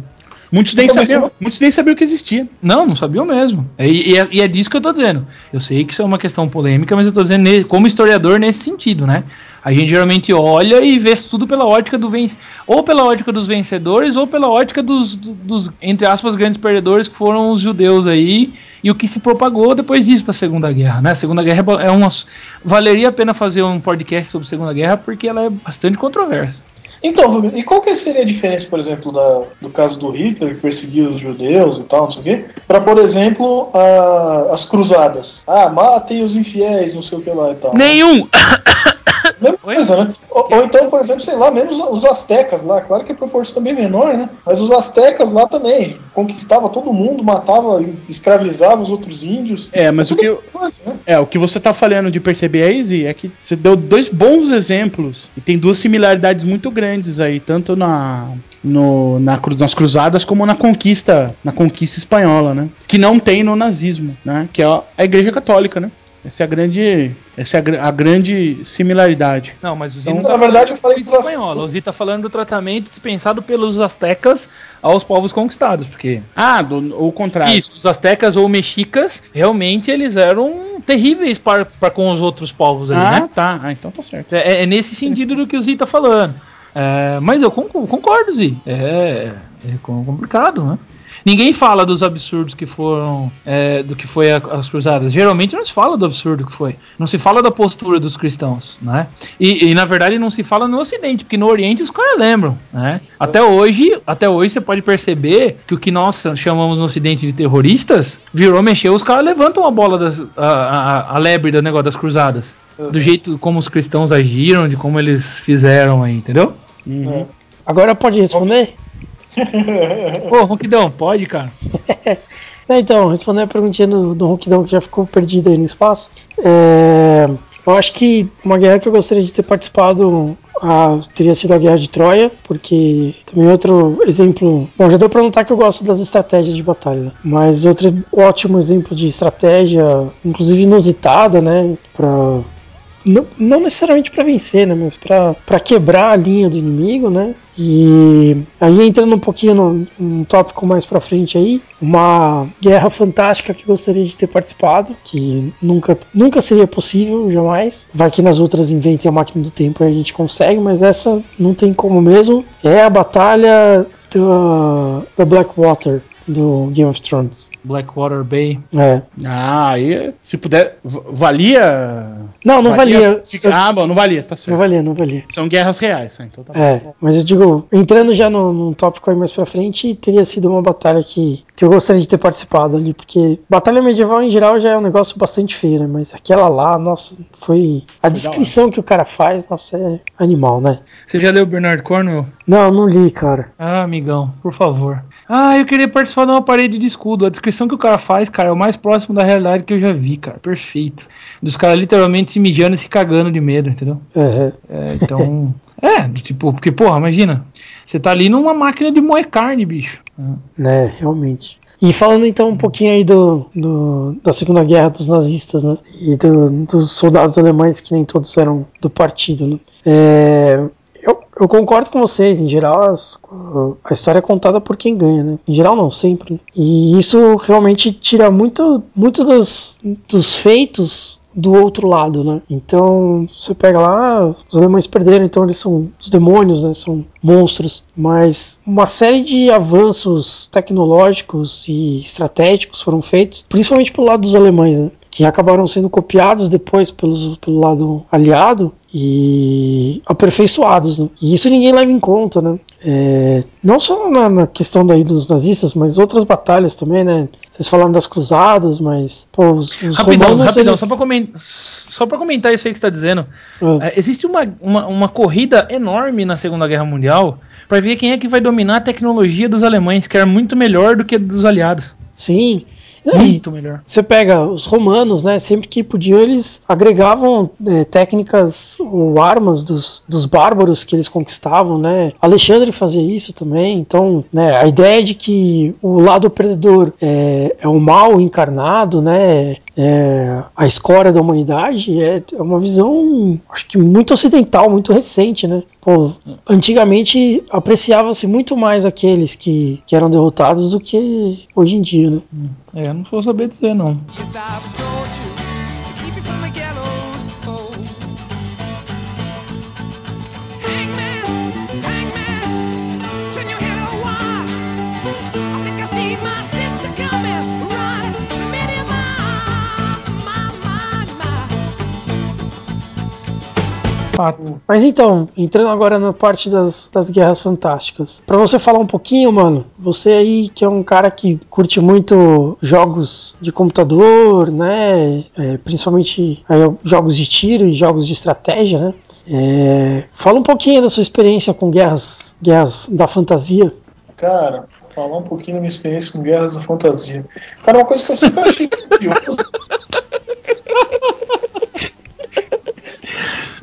Muitos nem, sabiam, muitos nem sabiam que existia. Não, não sabiam mesmo. E, e é, e é disso que eu tô dizendo. Eu sei que isso é uma questão polêmica, mas eu tô dizendo como historiador nesse sentido, né? A gente geralmente olha e vê tudo pela ótica do venc... ou pela ótica dos vencedores, ou pela ótica dos, do- dos, entre aspas, grandes perdedores que foram os judeus aí, e o que se propagou depois disso da Segunda Guerra, né? A Segunda Guerra é é uma. Valeria a pena fazer um podcast sobre a Segunda Guerra porque ela é bastante controversa. Então, e qual que seria a diferença, por exemplo, da- do caso do Hitler, que perseguiu os judeus e tal, não sei o quê, para, por exemplo, a- as cruzadas? Ah, matem os infiéis, não sei o que lá e tal. Nenhum! Mesma coisa, né? Ou, ou então, por exemplo, sei lá, mesmo os, astecas lá, claro que a proporção também menor, né? Mas os astecas lá também conquistava todo mundo, matava, escravizava os outros índios. É, mas o que eu- Coisa, né? É, o que você tá falando de perceber aí, Izzy, é que você deu dois bons exemplos e tem duas similaridades muito grandes aí, tanto na, no, na nas cruzadas como na conquista, na conquista espanhola, né? Que não tem no nazismo, né? Que é a Igreja Católica, né? Essa é a grande, essa é a, a grande similaridade. Não, mas o Então, Zino na tá verdade, eu falando falei espanhola. O Zino tá falando do tratamento dispensado pelos astecas aos povos conquistados, porque Ah, do, o contrário. isso, os astecas ou mexicas, realmente eles eram terríveis para, para com os outros povos ali, Ah, né? tá. Ah, então tá certo. É, é nesse sentido do que o Zi tá falando. É, mas eu concordo, concordo Zi. É, é complicado, né? Ninguém fala dos absurdos que foram é, do que foi a- as cruzadas. Geralmente não se fala do absurdo que foi. Não se fala da postura dos cristãos, né? E, e, na verdade não se fala no Ocidente, porque no Oriente os caras lembram, né? Até hoje, até hoje você pode perceber que o que nós chamamos no Ocidente de terroristas virou mexer, os caras levantam a bola das, a, a, a lebre do negócio das cruzadas. Do jeito como os cristãos agiram, de como eles fizeram aí, entendeu? Uhum. Agora pode responder? Ô, Ronquidão, pode, cara? Então, respondendo a perguntinha do, do Ronquidão que já ficou perdido aí no espaço. é, eu acho que uma guerra que eu gostaria de ter participado ah, teria sido a Guerra de Troia, porque também outro exemplo. Bom, já deu pra notar que eu gosto das estratégias de batalha, né? mas outro ótimo exemplo de estratégia, inclusive inusitada, né? Pra não, não necessariamente para vencer, né, mas para quebrar a linha do inimigo, né? E aí entrando um pouquinho num tópico mais para frente aí, uma guerra fantástica que gostaria de ter participado, que nunca, nunca seria possível, jamais. Vai que nas outras inventem a máquina do tempo e a gente consegue, mas essa não tem como mesmo. É a batalha da, da Blackwater do Game of Thrones. Blackwater Bay. É. Ah, aí, se puder, valia. Não, não valia. fica- Ah, bom, não valia, tá certo. Não valia, não valia. São guerras reais, né? Então tá bom. É, mas eu digo, entrando já no, num tópico aí mais pra frente, teria sido uma batalha que, que eu gostaria de ter participado ali, porque batalha medieval em geral já é um negócio bastante feio, né? Mas aquela lá, nossa, foi. A descrição que o cara faz, nossa, é animal, né? Você já leu Bernard Cornwell? Não, não li, cara. Ah, amigão, por favor. Ah, eu queria participar de uma parede de escudo. A descrição que o cara faz, cara, é o mais próximo da realidade que eu já vi, cara. Perfeito. Dos caras literalmente se mijando e se cagando de medo, entendeu? É, É, então. é, tipo, porque, porra, imagina. Você tá ali numa máquina de moer carne, bicho. né, realmente. E falando então um pouquinho aí do, do- da Segunda Guerra dos nazistas, né? E do- dos soldados alemães que nem todos eram do partido, né? É, eu, eu concordo com vocês, em geral as- a história é contada por quem ganha, né? Em geral não, sempre. E isso realmente tira muito, muito dos, dos feitos do outro lado, né? Então você pega lá, os alemães perderam, então eles são os demônios, né? São monstros. Mas uma série de avanços tecnológicos e estratégicos foram feitos, principalmente pelo lado dos alemães, né? Que acabaram sendo copiados depois pelos, pelo lado aliado e aperfeiçoados, né? E isso ninguém leva em conta, né? É, não só na, na questão daí dos nazistas, mas outras batalhas também, né? Vocês falaram das cruzadas, mas pô, os, os Rapidão, romanos rapidão, eles... só, pra comen- só comentar isso aí que você tá dizendo. Ah, É, existe uma, uma, uma corrida enorme na Segunda Guerra Mundial pra ver quem é que vai dominar a tecnologia dos alemães, que era muito melhor do que a dos aliados. sim, Muito melhor. Você pega os romanos, né? Sempre que podiam, eles agregavam é, técnicas ou armas dos, dos bárbaros que eles conquistavam, né? Alexandre fazia isso também. Então, né? A ideia de que o lado perdedor é, é o mal encarnado, né? É, a escória da humanidade é, é uma visão, acho que muito ocidental, muito recente, né? Pô, antigamente apreciava-se muito mais aqueles que, que eram derrotados do que hoje em dia, né? É, não vou saber dizer, não. Yes, Fato. Mas então, entrando agora na parte das, das guerras fantásticas. Pra você falar um pouquinho, mano, você aí que é um cara que curte muito jogos de computador, né? é, principalmente aí, jogos de tiro e jogos de estratégia, né? É, fala um pouquinho da sua experiência com guerras, guerras da fantasia. Cara, falar um pouquinho da minha experiência com Guerras da Fantasia. Cara, uma coisa que eu sempre achei curioso.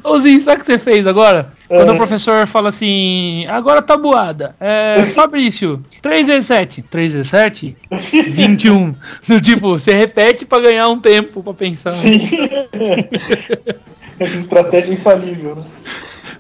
Ô, sabe o que você fez agora? Quando É. o professor fala assim, agora tabuada. É, Fabrício, 3 vezes 7. 3 vezes 7? 21. No tipo, você repete pra ganhar um tempo pra pensar. Essa estratégia infalível, né?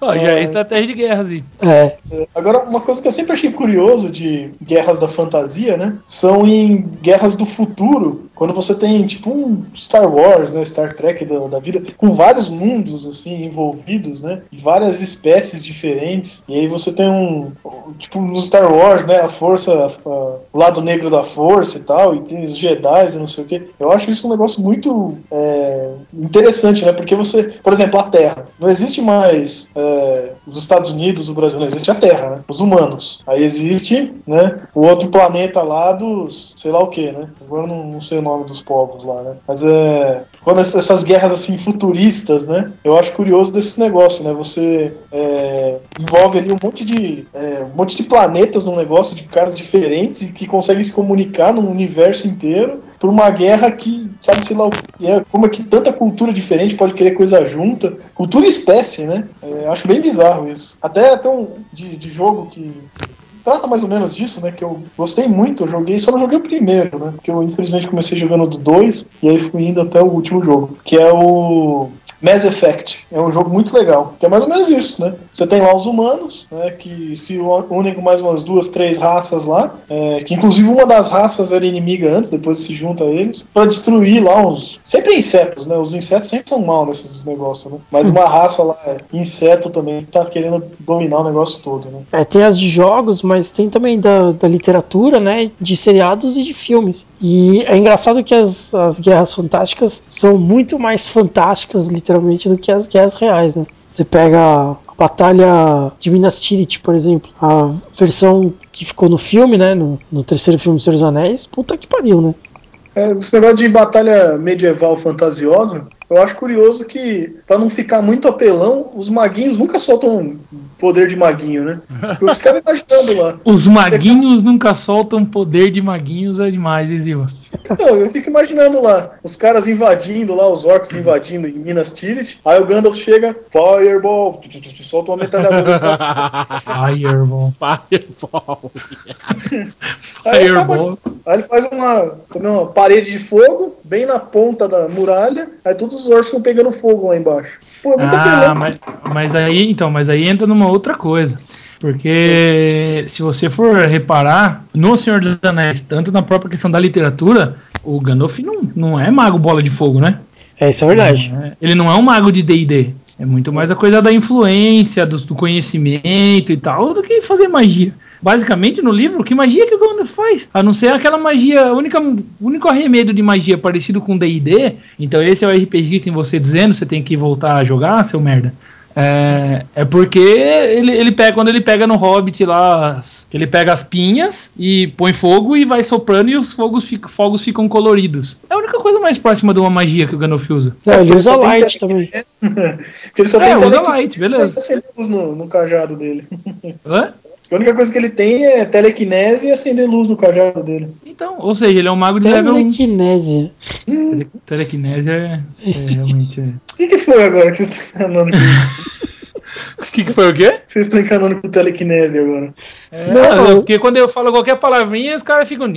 Ó, já é estratégia de guerra, assim. É, Agora, uma coisa que eu sempre achei curioso de guerras da fantasia, né? São em guerras do futuro, quando você tem tipo um Star Wars, né? Star Trek da, da vida, com vários mundos assim envolvidos, né? E várias espécies diferentes. E aí você tem um tipo no Star Wars, né? A força, a- o lado negro da força e tal, e tem os Jedi e não sei o que. Eu acho isso um negócio muito é, interessante, né? Porque você, por exemplo, a Terra, não existe mais é, os Estados Unidos, o Brasil, não existe a Terra, né? Os humanos. Aí existe, né? O outro planeta lá dos, sei lá o que, né? Agora não, não sei o nome dos povos lá, né? Mas é quando ess- essas guerras assim futuristas, né? Eu acho curioso desse negócio, né? Você é, envolve ali um monte de é, um monte de planetas num negócio de caras diferentes e que conseguem se comunicar num universo inteiro por uma guerra que sabe sei lá é, como é que tanta cultura diferente pode querer coisa junta, cultura e espécie, né? É, acho bem bizarro isso. Até até um de, de jogo que trata mais ou menos disso, né? Que eu gostei muito, eu joguei, só não joguei o primeiro, né? Porque eu infelizmente comecei jogando do 2 e aí fui indo até o último jogo, que é o Mass Effect. É um jogo muito legal, que é mais ou menos isso, né? Você tem lá os humanos, né? Que se unem com mais umas duas, três raças lá, é, que inclusive uma das raças era inimiga antes, depois se junta a eles, pra destruir lá uns. Sempre insetos, né? Os insetos sempre são mal nesses negócios, né? Mas uma raça lá, é inseto também, que tá querendo dominar o negócio todo, né? É, tem as de jogos, mas tem também da, da literatura, né? De seriados e de filmes. E é engraçado que as, as guerras fantásticas são muito mais fantásticas, literalmente, do que as guerras reais, né? Você pega a Batalha de Minas Tirith, por exemplo, a versão que ficou no filme, né? No, no terceiro filme Senhor dos Anéis, puta que pariu, né? É, esse negócio de batalha medieval fantasiosa, eu acho curioso que, pra não ficar muito apelão, os maguinhos nunca soltam poder de maguinho, né? Eu ficava imaginando lá. Os maguinhos nunca soltam poder de maguinhos, é demais, hein, Ziva? Então, eu fico imaginando lá, os caras invadindo lá, os orcs invadindo em Minas Tirith, aí o Gandalf chega, Fireball, tu, tu, tu, tu, solta uma metralhadora. Fireball. Fireball. Aí, Fireball. acaba- aí ele faz uma, é, uma parede de fogo, bem na ponta da muralha, aí todos os orcs ficam pegando fogo lá embaixo. Pô, é muito Ah, mas, mas aí, então, mas aí entra numa outra coisa. Porque se você for reparar, no Senhor dos Anéis, tanto na própria questão da literatura, o Gandalf não, não é mago bola de fogo, né? É, isso é verdade. É, Ele não é um mago de D&D. É muito mais a coisa da influência, do, do conhecimento e tal, do que fazer magia. Basicamente, no livro, que magia que o Gandalf faz? A não ser aquela magia, única, o único arremedo de magia parecido com D&D, então esse é o RPGista em você dizendo, você tem que voltar a jogar, seu merda. É, é porque ele, ele pega, quando ele pega no Hobbit lá, ele pega as pinhas e põe fogo e vai soprando e os fogos, fic- fogos ficam coloridos. É a única coisa mais próxima de uma magia que o Gandalf usa. Não, ele usa tem light que- também. Porque ele só É, tem usa light, beleza. acendemos no, no cajado dele. Hã? A única coisa que ele tem é telecinese e acender luz no cajado dele. Então, ou seja, ele é um mago de level 1. Telequinésia. Tele- Telecinese é, é realmente. é. O que, que foi agora que vocês estão encanando com O que, que foi o quê? Vocês estão encanando com telecinese agora. É, Não. é porque quando eu falo qualquer palavrinha, os caras ficam. Não,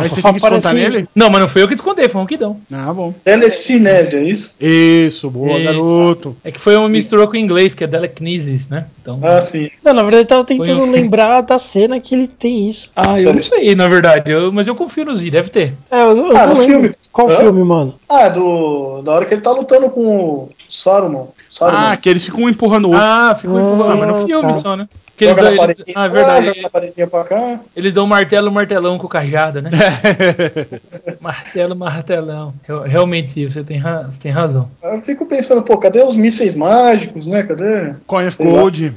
Aí você Fafá tem que descontar parece- nele? Não, mas não foi eu que descontei, foi um que dão. Ah, bom. Telecinese, é isso? Isso, boa, Isso. garoto. É que foi uma mistura com o inglês, que é telekinesis, né? Então. Ah, sim. Não, na verdade eu tava tentando um- lembrar da cena que ele tem isso. Ah, eu não sei, na verdade, eu- mas eu confio no Z, deve ter. É, eu, eu Ah, não no lembro. filme? Qual Hã? filme, mano? Ah, do. Da hora que ele tá lutando com o Saruman. Saruman. Ah, que eles ficam um empurrando o outro. Ah, ficou Ah, empurrando, mas no filme tá. só, né? Que eles dão, na eles, ah, é verdade. pra cá. Eles dão martelo, martelão com cajada, né? martelo, martelão. Real- Realmente, você tem, ra- você tem razão. Eu fico pensando, pô, cadê os mísseis mágicos, né? Cadê? Coin of Sei. Gold.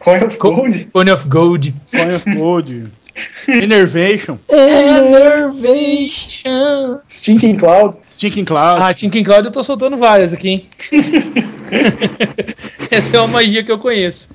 Coin of Gold? Cone of Gold. Coin of Gold. Enervation. Enervation. Stinking Cloud? Stinking Cloud. Ah, Tinkin Cloud eu tô soltando várias aqui, hein? Essa é uma magia que eu conheço.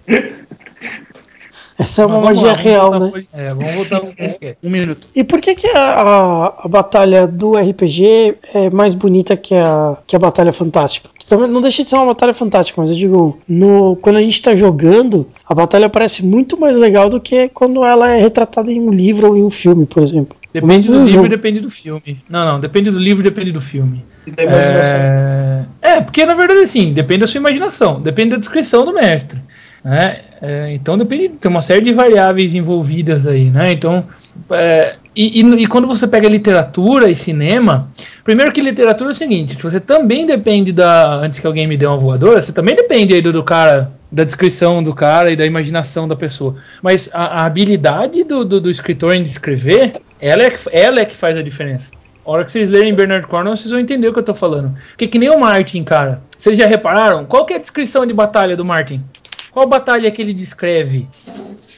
Essa é uma magia lá, real, voltar né? É, vamos voltar podcast. Um minuto. E por que, que a, a, a batalha do RPG é mais bonita que a, que a Batalha Fantástica? Também Não deixa de ser uma batalha fantástica, mas eu digo, no, quando a gente tá jogando, a batalha parece muito mais legal do que quando ela é retratada em um livro ou em um filme, por exemplo. Depende do livro jogo. e depende do filme. Não, não, depende do livro e depende do filme. E da imaginação. É... é, porque na verdade assim, depende da sua imaginação, depende da descrição do mestre. Né? É, então depende, tem uma série de variáveis envolvidas aí, né? Então, é, e, e- e quando você pega literatura e cinema, primeiro que literatura é o seguinte, se você também depende da. Antes que alguém me dê uma voadora, você também depende aí do, do cara, da descrição do cara e da imaginação da pessoa. Mas a, a habilidade do, do, do escritor em descrever, ela é, ela é que faz a diferença. A hora que vocês lerem Bernard Cornwell, vocês vão entender o que eu tô falando. Porque que nem o Martin, cara. Vocês já repararam? Qual que é a descrição de batalha do Martin? Qual batalha que ele descreve?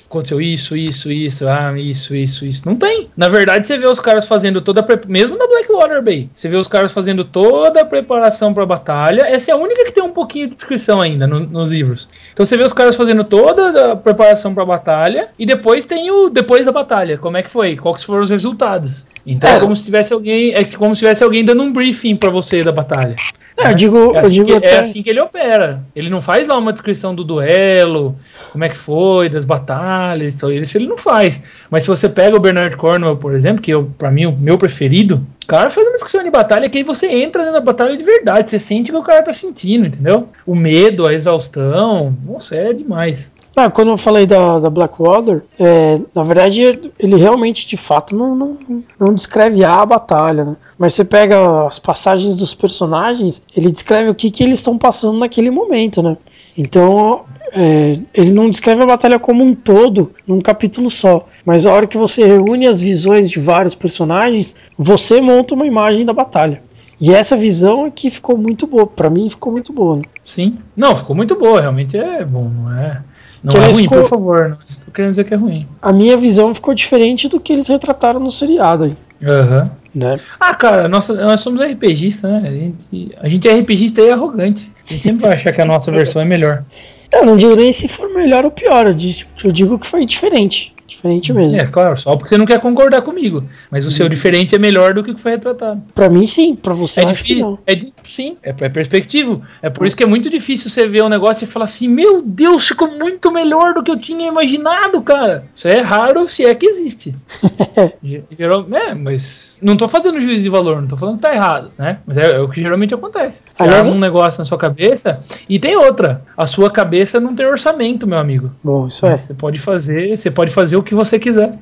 Aconteceu isso, isso, isso, ah, isso, isso, isso. Não tem. Na verdade, você vê os caras fazendo toda a mesmo na Blackwater Bay. Você vê os caras fazendo toda a preparação pra batalha. Essa é a única que tem um pouquinho de descrição ainda no- nos livros. Então você vê os caras fazendo toda a preparação pra batalha e depois tem o depois da batalha. Como é que foi? Quais foram os resultados? Então é, É. como se tivesse alguém, é como se tivesse alguém dando um briefing pra você da batalha. É, eu digo, É eu assim, digo que, até. é assim que ele opera. Ele não faz lá uma descrição do duelo, como é que foi, das batalhas, isso ele não faz. Mas se você pega o Bernard Cornwell, por exemplo, que eu, pra mim o meu preferido, o cara faz uma descrição de batalha que aí você entra na batalha de verdade, você sente o que o cara tá sentindo, entendeu? O medo, a exaustão, nossa, é demais. Ah, quando eu falei da, da Blackwater, é, na verdade ele realmente de fato não, não, não descreve a batalha, né? Mas você pega as passagens dos personagens, ele descreve o que, que eles estão passando naquele momento, né? Então é, ele não descreve a batalha como um todo num capítulo só, mas a hora que você reúne as visões de vários personagens, você monta uma imagem da batalha. E essa visão é que ficou muito boa, pra mim ficou muito boa. Né? Sim. Não, ficou muito boa, realmente é bom, não é. Não Que é ruim, ficou- por favor. Não estou querendo dizer que é ruim. A minha visão ficou diferente do que eles retrataram no seriado aí, Aham. né? Ah, cara, nossa, nós somos RPGistas, né? A gente, a gente é RPGista e arrogante. A gente sempre vai achar que a nossa versão é melhor. Eu não digo nem se for melhor ou pior, eu, disse, eu digo que foi diferente. Diferente mesmo. É, claro, só porque você não quer concordar comigo. Mas o seu diferente é melhor do que o que foi retratado. Pra mim, sim, pra você, É acho que difícil. não. É, sim, é, é perspectivo. É por isso que é muito difícil você ver um negócio e falar assim: Meu Deus, ficou muito melhor do que eu tinha imaginado, cara. Isso é raro se é que existe. Geral, é, mas não tô fazendo juízo de valor, não tô falando que tá errado, né? Mas é, é o que geralmente acontece. Você Aliás, um negócio na sua cabeça e tem outra. A sua cabeça não tem orçamento, meu amigo. Bom, isso é. Você pode fazer, você pode fazer o que você quiser.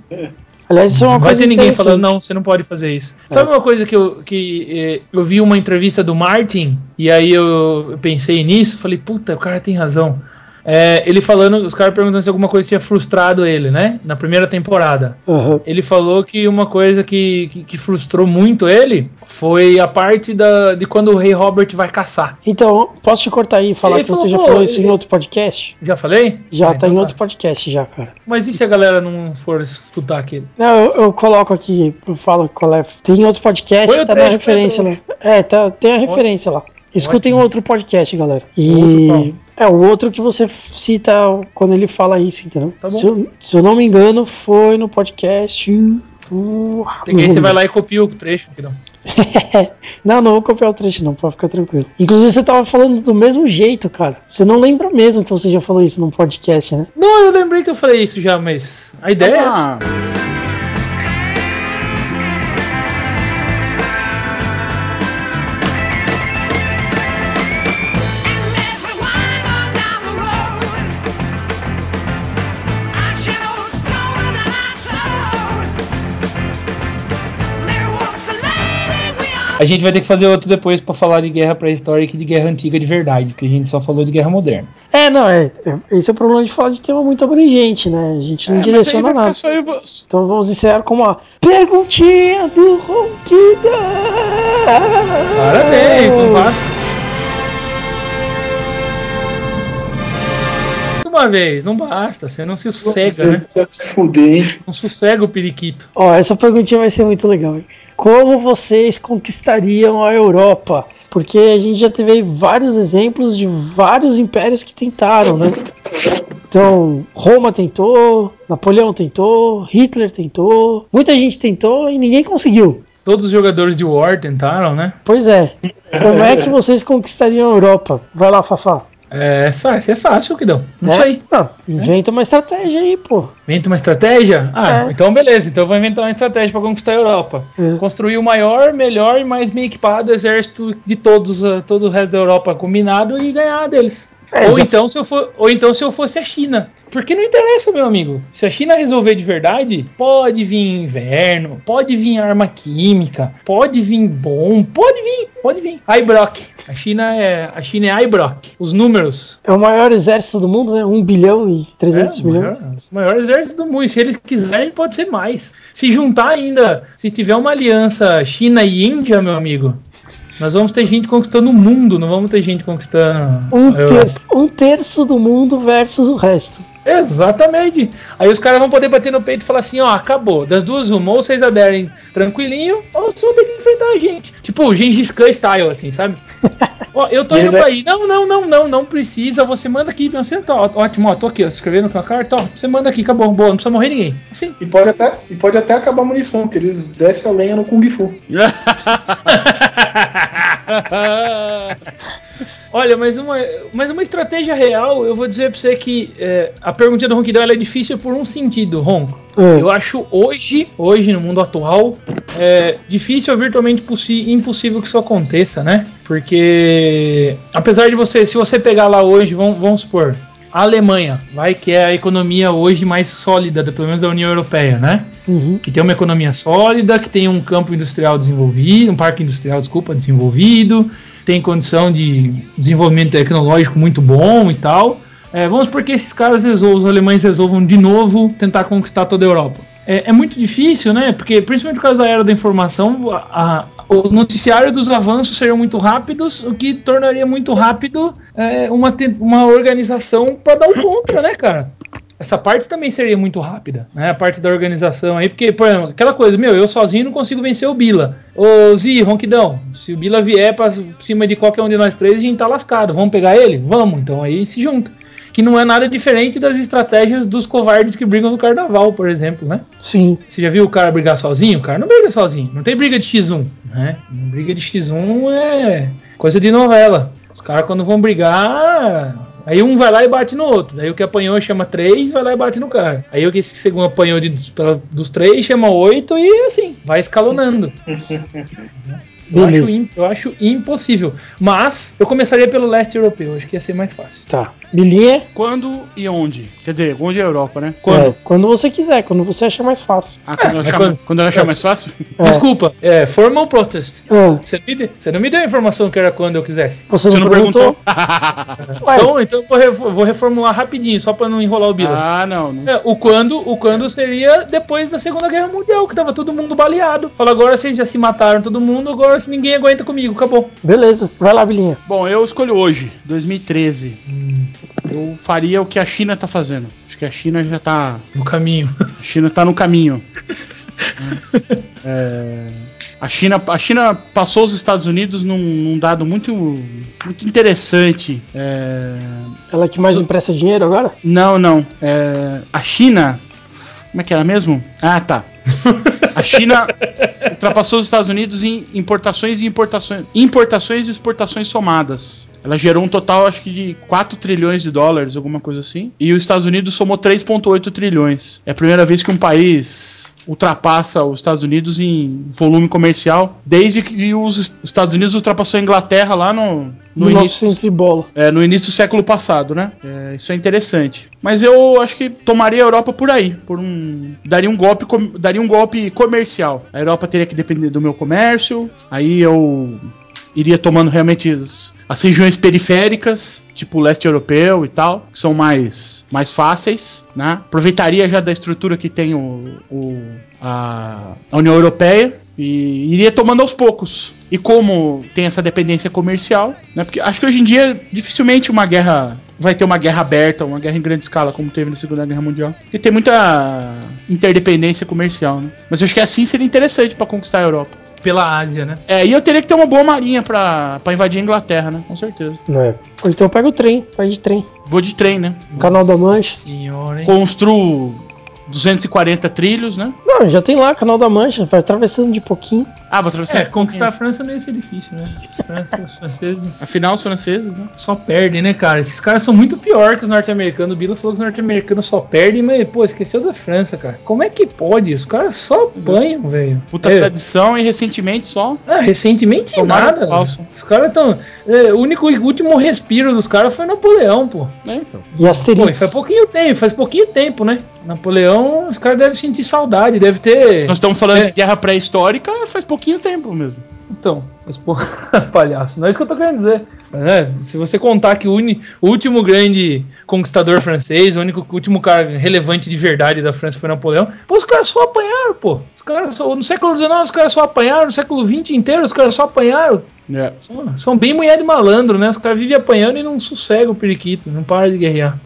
Aliás, isso é uma Não vai coisa ter ninguém falando, não, você não pode fazer isso. Sabe uma coisa que eu, que, eh, eu vi uma entrevista do Martin, e aí eu pensei nisso, falei, puta, o cara tem razão. É, ele falando, os caras perguntando se alguma coisa tinha frustrado ele, né? Na primeira temporada. Aham. Ele falou que uma coisa que, que, que frustrou muito ele foi a parte da, de quando o rei Robert vai caçar. Então, posso te cortar aí e falar Ele que você falou, já pô, falou isso em outro podcast? Já falei? Já, Ah, tá então em outro podcast já, cara. Mas e se a galera não for escutar aquele? Não, eu, eu coloco aqui, eu falo qual é. Tem outro podcast, Foi tá na referência lá. É, tá, tem a referência lá. Escutem Ótimo. outro podcast, galera. E? É o outro que você cita quando ele fala isso, entendeu? Tá se, eu, se eu não me engano, foi no podcast. Uh, Tem que você vai lá e copia o trecho. Não. não, não vou copiar o trecho, não, pode ficar tranquilo. Inclusive, você tava falando do mesmo jeito, cara. Você não lembra mesmo que você já falou isso num podcast, né? Não, eu lembrei que eu falei isso já, mas a ideia é essa. A gente vai ter que fazer outro depois pra falar de guerra pré-histórica e de guerra antiga de verdade, porque a gente só falou de guerra moderna. É, não, é, é- esse é o problema de falar de tema muito abrangente, né? A gente não é, direciona nada. só eu e vo- Então vamos encerrar com uma perguntinha do Ronquida! Parabéns, não basta. Uma vez, não basta, você não se sossega, né? Você se fuder, hein? Não sossega o periquito. Ó, essa perguntinha vai ser muito legal, hein? Como vocês conquistariam a Europa? Porque a gente já teve vários exemplos de vários impérios que tentaram, né? Então, Roma tentou, Napoleão tentou, Hitler tentou, muita gente tentou e ninguém conseguiu. Todos os jogadores de War tentaram, né? Pois é. Como é que vocês conquistariam a Europa? Vai lá, Fafá. É, só, isso é fácil, Kidão. Não É? sei. Não, inventa uma estratégia aí, pô. Inventa uma estratégia? Ah, É. então beleza. Então eu vou inventar uma estratégia para conquistar a Europa. É. Construir o maior, melhor e mais bem equipado exército de todos, uh, todo o resto da Europa combinado e ganhar deles. É, ou, já- então, se eu for, ou então se eu fosse a China. Porque não interessa, meu amigo. Se a China resolver de verdade, pode vir inverno, pode vir arma química, pode vir bom, pode vir, pode vir. Aibrock. A China é a China é Aibrock. Os números. É o maior exército do mundo, né? 1 bilhão e 300 É, milhões. Maior, o maior exército do mundo. E se eles quiserem, pode ser mais. Se juntar ainda, se tiver uma aliança China e Índia, meu amigo, nós vamos ter gente conquistando o mundo, não vamos ter gente conquistando Um, terço, um terço do mundo versus o resto. Exatamente. Aí os caras vão poder bater no peito e falar assim, ó, acabou. Das duas, uma, ou vocês aderem tranquilinho, ou vocês vão ter que enfrentar a gente. Tipo, o Gengis Khan style, assim, sabe? ó, eu tô indo é- pra aí. Não, não, não, não, não precisa. Você manda aqui, você tá ó, ótimo, ó, tô aqui, ó, escrevendo com a carta, ó, você manda aqui, acabou, boa, não precisa morrer ninguém. Assim. E pode, até, e pode até acabar a munição, porque eles descem a lenha no Kung Fu. Olha, mas uma, mas uma estratégia real, eu vou dizer pra você que é, a pergunta do Ronquidão é difícil por um sentido, Ronco. É. Eu acho hoje, hoje no mundo atual, é difícil ou virtualmente impossível que isso aconteça, né? Porque apesar de você, se você pegar lá hoje, vamos, vamos supor, a Alemanha, vai que é a economia hoje mais sólida, da- pelo menos da União Europeia, né? Uhum. que tem uma economia sólida, que tem um campo industrial desenvolvido, um parque industrial, desculpa, desenvolvido, tem condição de desenvolvimento tecnológico muito bom e tal. É, vamos porque esses caras resolvam, os alemães resolvam de novo tentar conquistar toda a Europa. É, é muito difícil, né? Porque, principalmente por causa da era da informação, a- a- o noticiário dos avanços seriam muito rápidos, o que tornaria muito rápido é, uma, uma organização para dar o contra, né, cara? Essa parte também seria muito rápida, né? A parte da organização aí, porque, por exemplo, aquela coisa, meu, eu sozinho não consigo vencer o Bila. Ô, Zi, Ronquidão, se o Bila vier pra cima de qualquer um de nós três, a gente tá lascado. Vamos pegar ele? Vamos, então aí se junta. Que não é nada diferente das estratégias dos covardes que brigam no carnaval, por exemplo, né? Sim. Você já viu o cara brigar sozinho? O cara não briga sozinho. Não tem briga de X1, né? Briga de X1 é coisa de novela. Os caras quando vão brigar, aí um vai lá e bate no outro. Daí o que apanhou chama três, vai lá e bate no cara. Aí o que esse segundo apanhou de- dos três chama oito e assim, vai escalonando. Eu acho, Beleza. eu acho impossível. Mas eu começaria pelo leste europeu, acho que ia ser mais fácil. Tá. Bilinha? Quando e onde? Quer dizer, onde é a Europa, né? Quando? É, quando você quiser, quando você achar mais fácil. Ah, quando, ela mas achar, quando- quando ela achar mais fácil? É. Desculpa, é formal protest. Ah, Você, me deu- você não me deu a informação que era quando eu quisesse. você, Você não não perguntou? Ué, Então, então eu vou, vou reformular rapidinho, só pra não enrolar o Bila. ah, não. não. É, o quando, o quando seria depois da Segunda Guerra Mundial, que tava todo mundo baleado. Fala, agora vocês já se mataram todo mundo, agora se ninguém aguenta comigo, acabou. beleza. Vai lá, Bilinha. Bom, eu escolho hoje, 2013. Eu faria o que a China tá fazendo. Acho que a China já tá. No caminho. A China tá no caminho. É, A China, a China passou os Estados Unidos num, num dado muito, muito interessante. É, Ela que mais empresta dinheiro agora? Não, não. É, a China. Como é que era mesmo? Ah, tá. A China ultrapassou os Estados Unidos em importações e importações, importações e exportações somadas. Ela gerou um total, acho que de 4 trilhões de dólares, alguma coisa assim. E os Estados Unidos somou 3,8 trilhões. É a primeira vez que um país ultrapassa os Estados Unidos em volume comercial, desde que os Estados Unidos ultrapassou a Inglaterra lá no, no início. 1900 bola. É, no início do século passado, né? É, isso é interessante. Mas eu acho que tomaria a Europa por aí, por um daria um golpe daria um golpe comercial. A Europa teria que depender do meu comércio. Aí eu iria tomando realmente as, as regiões periféricas, tipo leste europeu e tal, que são mais mais fáceis, né? Aproveitaria já da estrutura que tem o, o- a, a União Europeia e iria tomando aos poucos. E como tem essa dependência comercial, né? Porque acho que hoje em dia dificilmente uma guerra vai ter uma guerra aberta, uma guerra em grande escala como teve na Segunda Guerra Mundial. Porque tem muita interdependência comercial, né? Mas eu acho que assim seria interessante para conquistar a Europa. Pela Ásia, né? É, e eu teria que ter uma boa marinha pra, pra invadir a Inglaterra, né? Com certeza. É. Então pega o trem, vai de trem. Vou de trem, né? Canal da Mancha. Senhora, hein? Construo 240 trilhos, né? Não, já tem lá, Canal da Mancha, vai atravessando de pouquinho. Ah, vou atravessar. É, conquistar a França não ia ser difícil, né? Os França- os franceses Afinal, os franceses, né? só perdem, né, cara? Esses caras são muito pior que os norte-americanos. O Bila falou que os norte-americanos só perdem, mas, pô, esqueceu da França, cara. Como é que pode? Os caras só apanham, velho. Puta É. tradição e recentemente só. Ah, recentemente Tomaram nada. falso. Os caras tão. é, o único o último respiro dos caras foi Napoleão, pô. né? Então. E Pô, Asterix. faz pouquinho tempo, faz pouquinho tempo, né? Napoleão, os caras devem sentir saudade, deve ter. Nós estamos falando É. de guerra pré-histórica faz pouquinho tempo mesmo. Então, mas pô, palhaço, não é isso que eu tô querendo dizer. Mas, né, se você contar que o, uni- o último grande conquistador francês, o único o último cara relevante de verdade da França foi Napoleão, pô, os caras só apanharam, pô. Os caras só, no século XIX os caras só apanharam, no século XX inteiro os caras só apanharam. É. São, são bem mulher de malandro, né? Os caras vivem apanhando e não sossegam o periquito, não para de guerrear.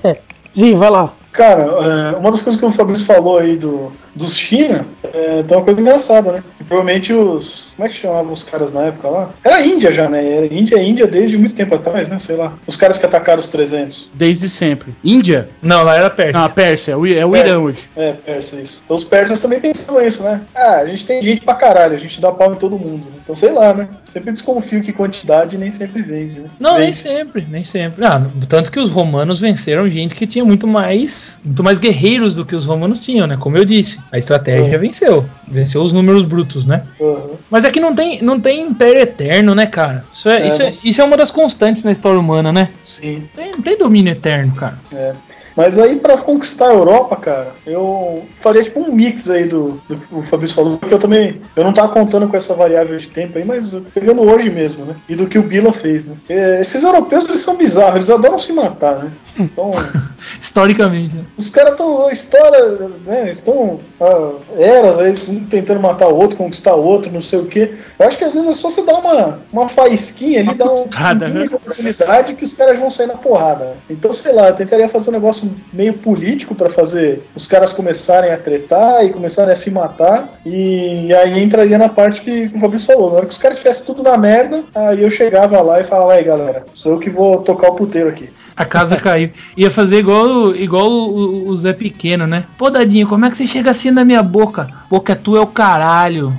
Zi, vai lá. Cara, é, uma das coisas que o Fabrício falou aí do, dos China, é, tem uma coisa engraçada, né? Provavelmente os. Como é que chamavam os caras na época lá? Era Índia já, né? Era Índia, Índia desde muito tempo atrás, né? Sei lá. Os caras que atacaram os 300. Desde sempre. Índia? Não, lá era Pérsia. o I- É o Pérsia. Irã hoje. É, persa, isso. Então os persas também pensavam isso, né? Ah, a gente tem gente pra caralho, a gente dá pau em todo mundo. né? Então sei lá, né? Sempre desconfio que quantidade nem sempre vende, né? Não, nem Vende. sempre, nem sempre. Ah, tanto que os romanos venceram gente que tinha muito mais, muito mais guerreiros do que os romanos tinham, né? Como eu disse, a estratégia É. venceu, venceu os números brutos, né? Uhum. Mas é que não tem, não tem império eterno, né, cara? Isso é, É, isso, é, né? isso é uma das constantes na história humana, né? Sim. Tem, não tem domínio eterno, cara. É. Mas aí pra conquistar a Europa, cara, eu faria tipo um mix aí do, do que o Fabrício falou, porque eu também eu não tava contando com essa variável de tempo aí, mas pegando hoje mesmo, né? E do que o Bila fez, né? Porque esses europeus eles são bizarros, eles adoram se matar, né? Então, Historicamente. né? os caras estão história, né? Estão ah, eras aí um tentando matar o outro, conquistar o outro, não sei o quê. Eu acho que às vezes é só você dar uma, uma faísquinha ali, Uma dar um cutucada, pinguinho né? de oportunidade que os caras vão sair na porrada. Então, sei lá, eu tentaria fazer um negócio meio político pra fazer os caras começarem a tretar e começarem a se matar. E aí entraria na parte que o Fabrício falou. Na hora que os caras tivessem tudo na merda, aí eu chegava lá e falava, aí galera, sou eu que vou tocar o puteiro aqui. A casa caiu. Ia fazer igual, igual o, o Zé Pequeno, né? Pô, Dadinho, como é que você chega assim na minha boca? Boca tua é o caralho.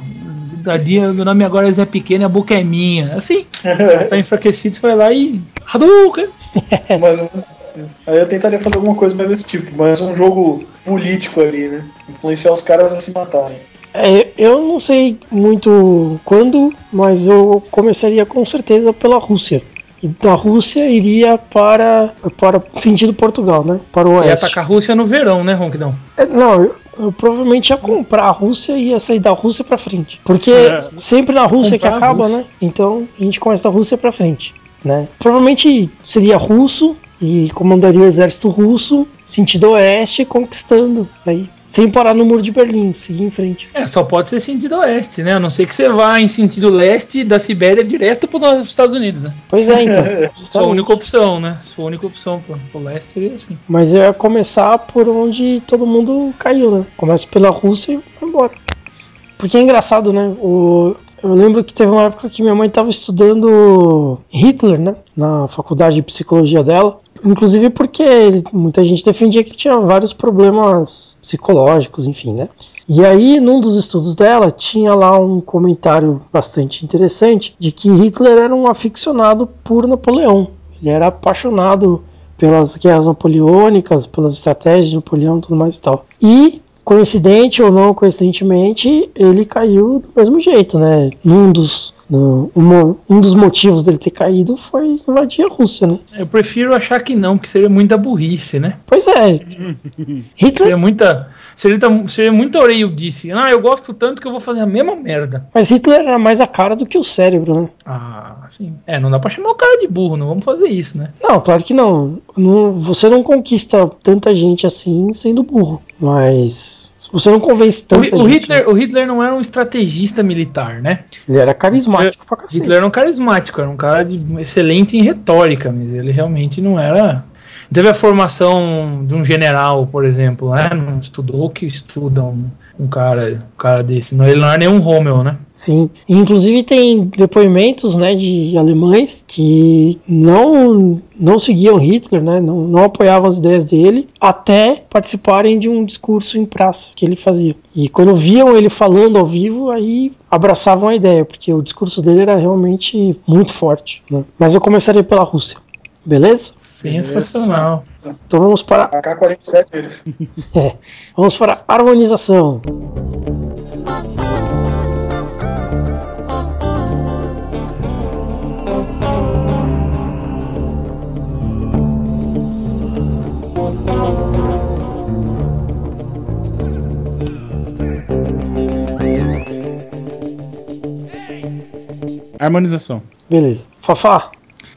Dadinho, meu nome agora é Zé Pequeno e a boca é minha. Assim, tá enfraquecido, você vai lá e. Hadouken! Mais ou menos isso. Aí eu tentaria fazer alguma coisa mais desse tipo, mais um jogo político ali, né? Influenciar os caras a se matarem. É, eu não sei muito quando, mas eu começaria com certeza pela Rússia. Da Rússia iria para, para sentido Portugal, né? Para o Você ia oeste. atacar a Rússia no verão, né, Ronquidão? É, Não, eu, eu provavelmente ia comprar a Rússia e ia sair da Rússia pra frente. Porque É. sempre na Rússia que acaba, né? Então a gente começa da Rússia pra frente, né? Provavelmente seria russo e comandaria o exército russo, sentido oeste, conquistando. Aí, sem parar no muro de Berlim, seguir em frente. É, só pode ser sentido oeste, né? A não ser que você vá em sentido leste da Sibéria direto para os Estados Unidos, né? Pois é, então. Sua justamente. única opção, né? Sua única opção pro, pro leste seria assim. Mas eu ia começar por onde todo mundo caiu, né? Começa pela Rússia e vai embora. Porque é engraçado, né? O, eu lembro que teve uma época que minha mãe estava estudando Hitler, né? Na faculdade de psicologia dela. Inclusive porque ele- muita gente defendia que tinha vários problemas psicológicos, enfim, né? E aí, num dos estudos dela, tinha lá um comentário bastante interessante de que Hitler era um aficionado por Napoleão. Ele era apaixonado pelas guerras napoleônicas, pelas estratégias de Napoleão tudo mais e tal. E, coincidente ou não coincidentemente, ele caiu do mesmo jeito, né? Um dos, no- um, um dos motivos dele ter caído foi invadir a Rússia, né? Eu prefiro achar que não, que seria muita burrice, né? Pois é. Hitler Seria muita. Seria, seria muita oreiudice. Ah, eu gosto tanto que eu vou fazer a mesma merda. Mas Hitler era mais a cara do que o cérebro, né? Ah, sim. É, não dá pra chamar o cara de burro, não vamos fazer isso, né? Não, claro que não. Não- Você não conquista tanta gente assim sendo burro. Mas se você não convence O, tanta o gente. Hitler, o Hitler não era um estrategista militar, né? Ele era carismático pra cacete. Hitler era um carismático, era um cara de, excelente em retórica, mas ele realmente não era. Teve a formação de um general, por exemplo, né? Não estudou que estuda um, um cara, um cara desse. Não, ele não era nenhum Rommel, né? Sim. Inclusive tem depoimentos né, de alemães que não, não seguiam Hitler, né, não, não apoiavam as ideias dele, até participarem de um discurso em praça que ele fazia. E quando viam ele falando ao vivo, aí abraçavam a ideia, porque o discurso dele era realmente muito forte. né. Mas eu começaria pela Rússia. Beleza? Sensacional. Então vamos para, AK-47 ele. é, vamos para a harmonização. Harmonização. Beleza. Fafá,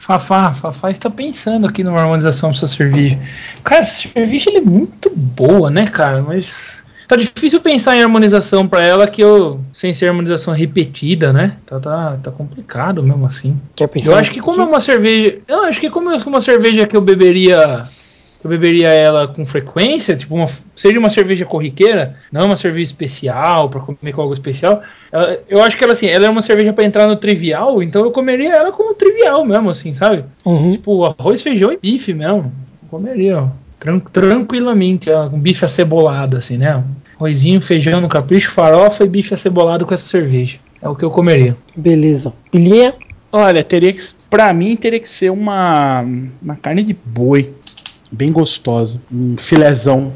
Fafá, Fafá está pensando aqui numa harmonização dessa cerveja. Cara, essa cerveja é muito boa, né, cara? Mas tá difícil pensar em harmonização pra ela que eu sem ser harmonização repetida, né? Tá, tá, tá complicado mesmo assim. quer pensar? Eu acho que como é uma cerveja, eu acho que como é uma cerveja que eu beberia, eu beberia ela com frequência, tipo uma, seria uma cerveja corriqueira, não uma cerveja especial pra comer com algo especial. ela- eu acho que ela assim, ela é uma cerveja pra entrar no trivial, então eu comeria ela como trivial mesmo, assim, sabe? Uhum. Tipo arroz, feijão e bife mesmo. Comeria, ó, tran- tranquilamente, ó, com bife acebolado, assim, né? Arrozinho, feijão no capricho, farofa e bife acebolado com essa cerveja. É o que eu comeria. Beleza. Pilinha, Olha, teria que. Pra mim, teria que ser uma. Uma carne de boi. Bem gostosa. Um filézão.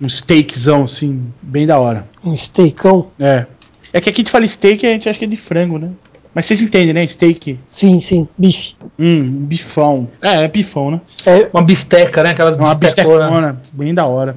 Um steakzão, assim. Bem da hora. um steakão. É. É que aqui a gente fala steak a gente acha que é de frango, né? Mas vocês entendem, né? Steak. Sim, sim, bife. Hum, um bifão. É, é bifão, né? É, Uma bisteca, né? Aquelas É uma bistecona. Bem da hora.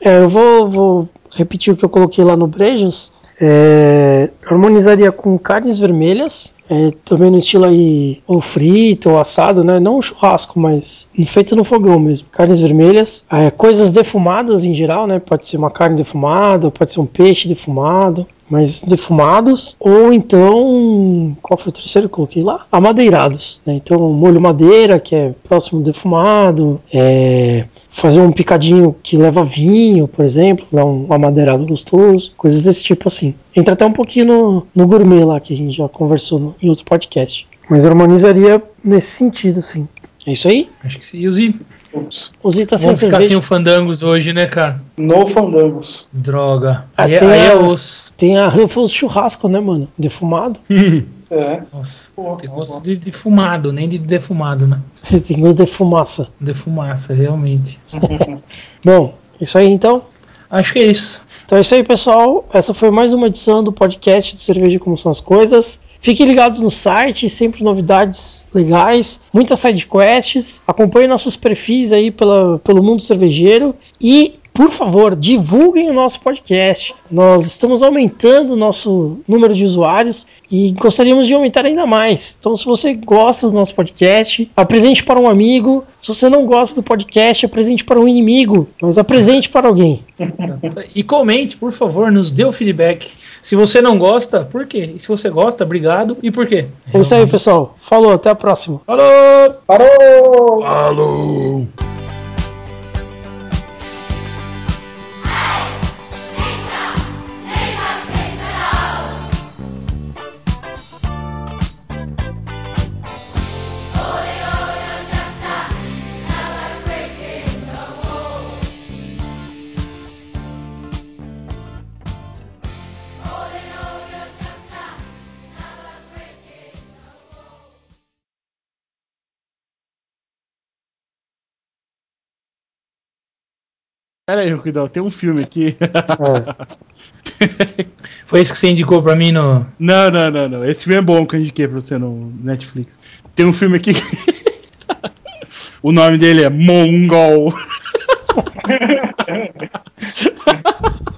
É, eu vou, vou repetir o que eu coloquei lá no Brejas. É, harmonizaria com carnes vermelhas, é, também no estilo aí ou frito ou assado, né? Não churrasco, mas feito no fogão mesmo. Carnes vermelhas, é, coisas defumadas em geral, né? Pode ser uma carne defumada, pode ser um peixe defumado, mas defumados. Ou então, qual foi o terceiro que eu coloquei lá? Amadeirados, né? Então, molho madeira, que é próximo do defumado, é, fazer um picadinho que leva vinho, por exemplo, dar um amadeirado gostoso, coisas desse tipo assim. Entra até um pouquinho no, no gourmet lá, que a gente já conversou no- em outro podcast. Mas harmonizaria nesse sentido, sim. É isso aí? Acho que sim. E os i- Putz. Osita sem Vamos ficar sem cerveja. o Fandangos hoje, né, cara? No Fandangos. Droga. Aí é- aí é osso. Tem a Ruffles churrasco, né, mano? Defumado. É. Nossa, Porra, tem gosto de defumado, nem de defumado, né? Tem gosto de fumaça. Defumaça, realmente. Bom, isso aí então. Acho que é isso. Então é isso aí, pessoal. Essa foi mais uma edição do podcast de Cerveja Como São as Coisas. Fiquem ligados no site, sempre novidades legais, muitas sidequests. Acompanhem nossos perfis aí pela, pelo mundo cervejeiro. E, por favor, divulguem o nosso podcast. Nós estamos aumentando o nosso número de usuários e gostaríamos de aumentar ainda mais. Então, se você gosta do nosso podcast, apresente para um amigo. Se você não gosta do podcast, apresente para um inimigo, mas apresente para alguém. E comente, por favor, nos dê o feedback. Se você não gosta, por quê? E se você gosta, obrigado. E por quê? É isso aí, pessoal. Falou, até a próxima. Falou! Parou! Falou! Pera aí, Ruquidão, tem um filme aqui. É. Foi isso que você indicou pra mim no. Não, não, não, não. Esse filme é bom que eu indiquei pra você no Netflix. Tem um filme aqui. o nome dele é Mongol.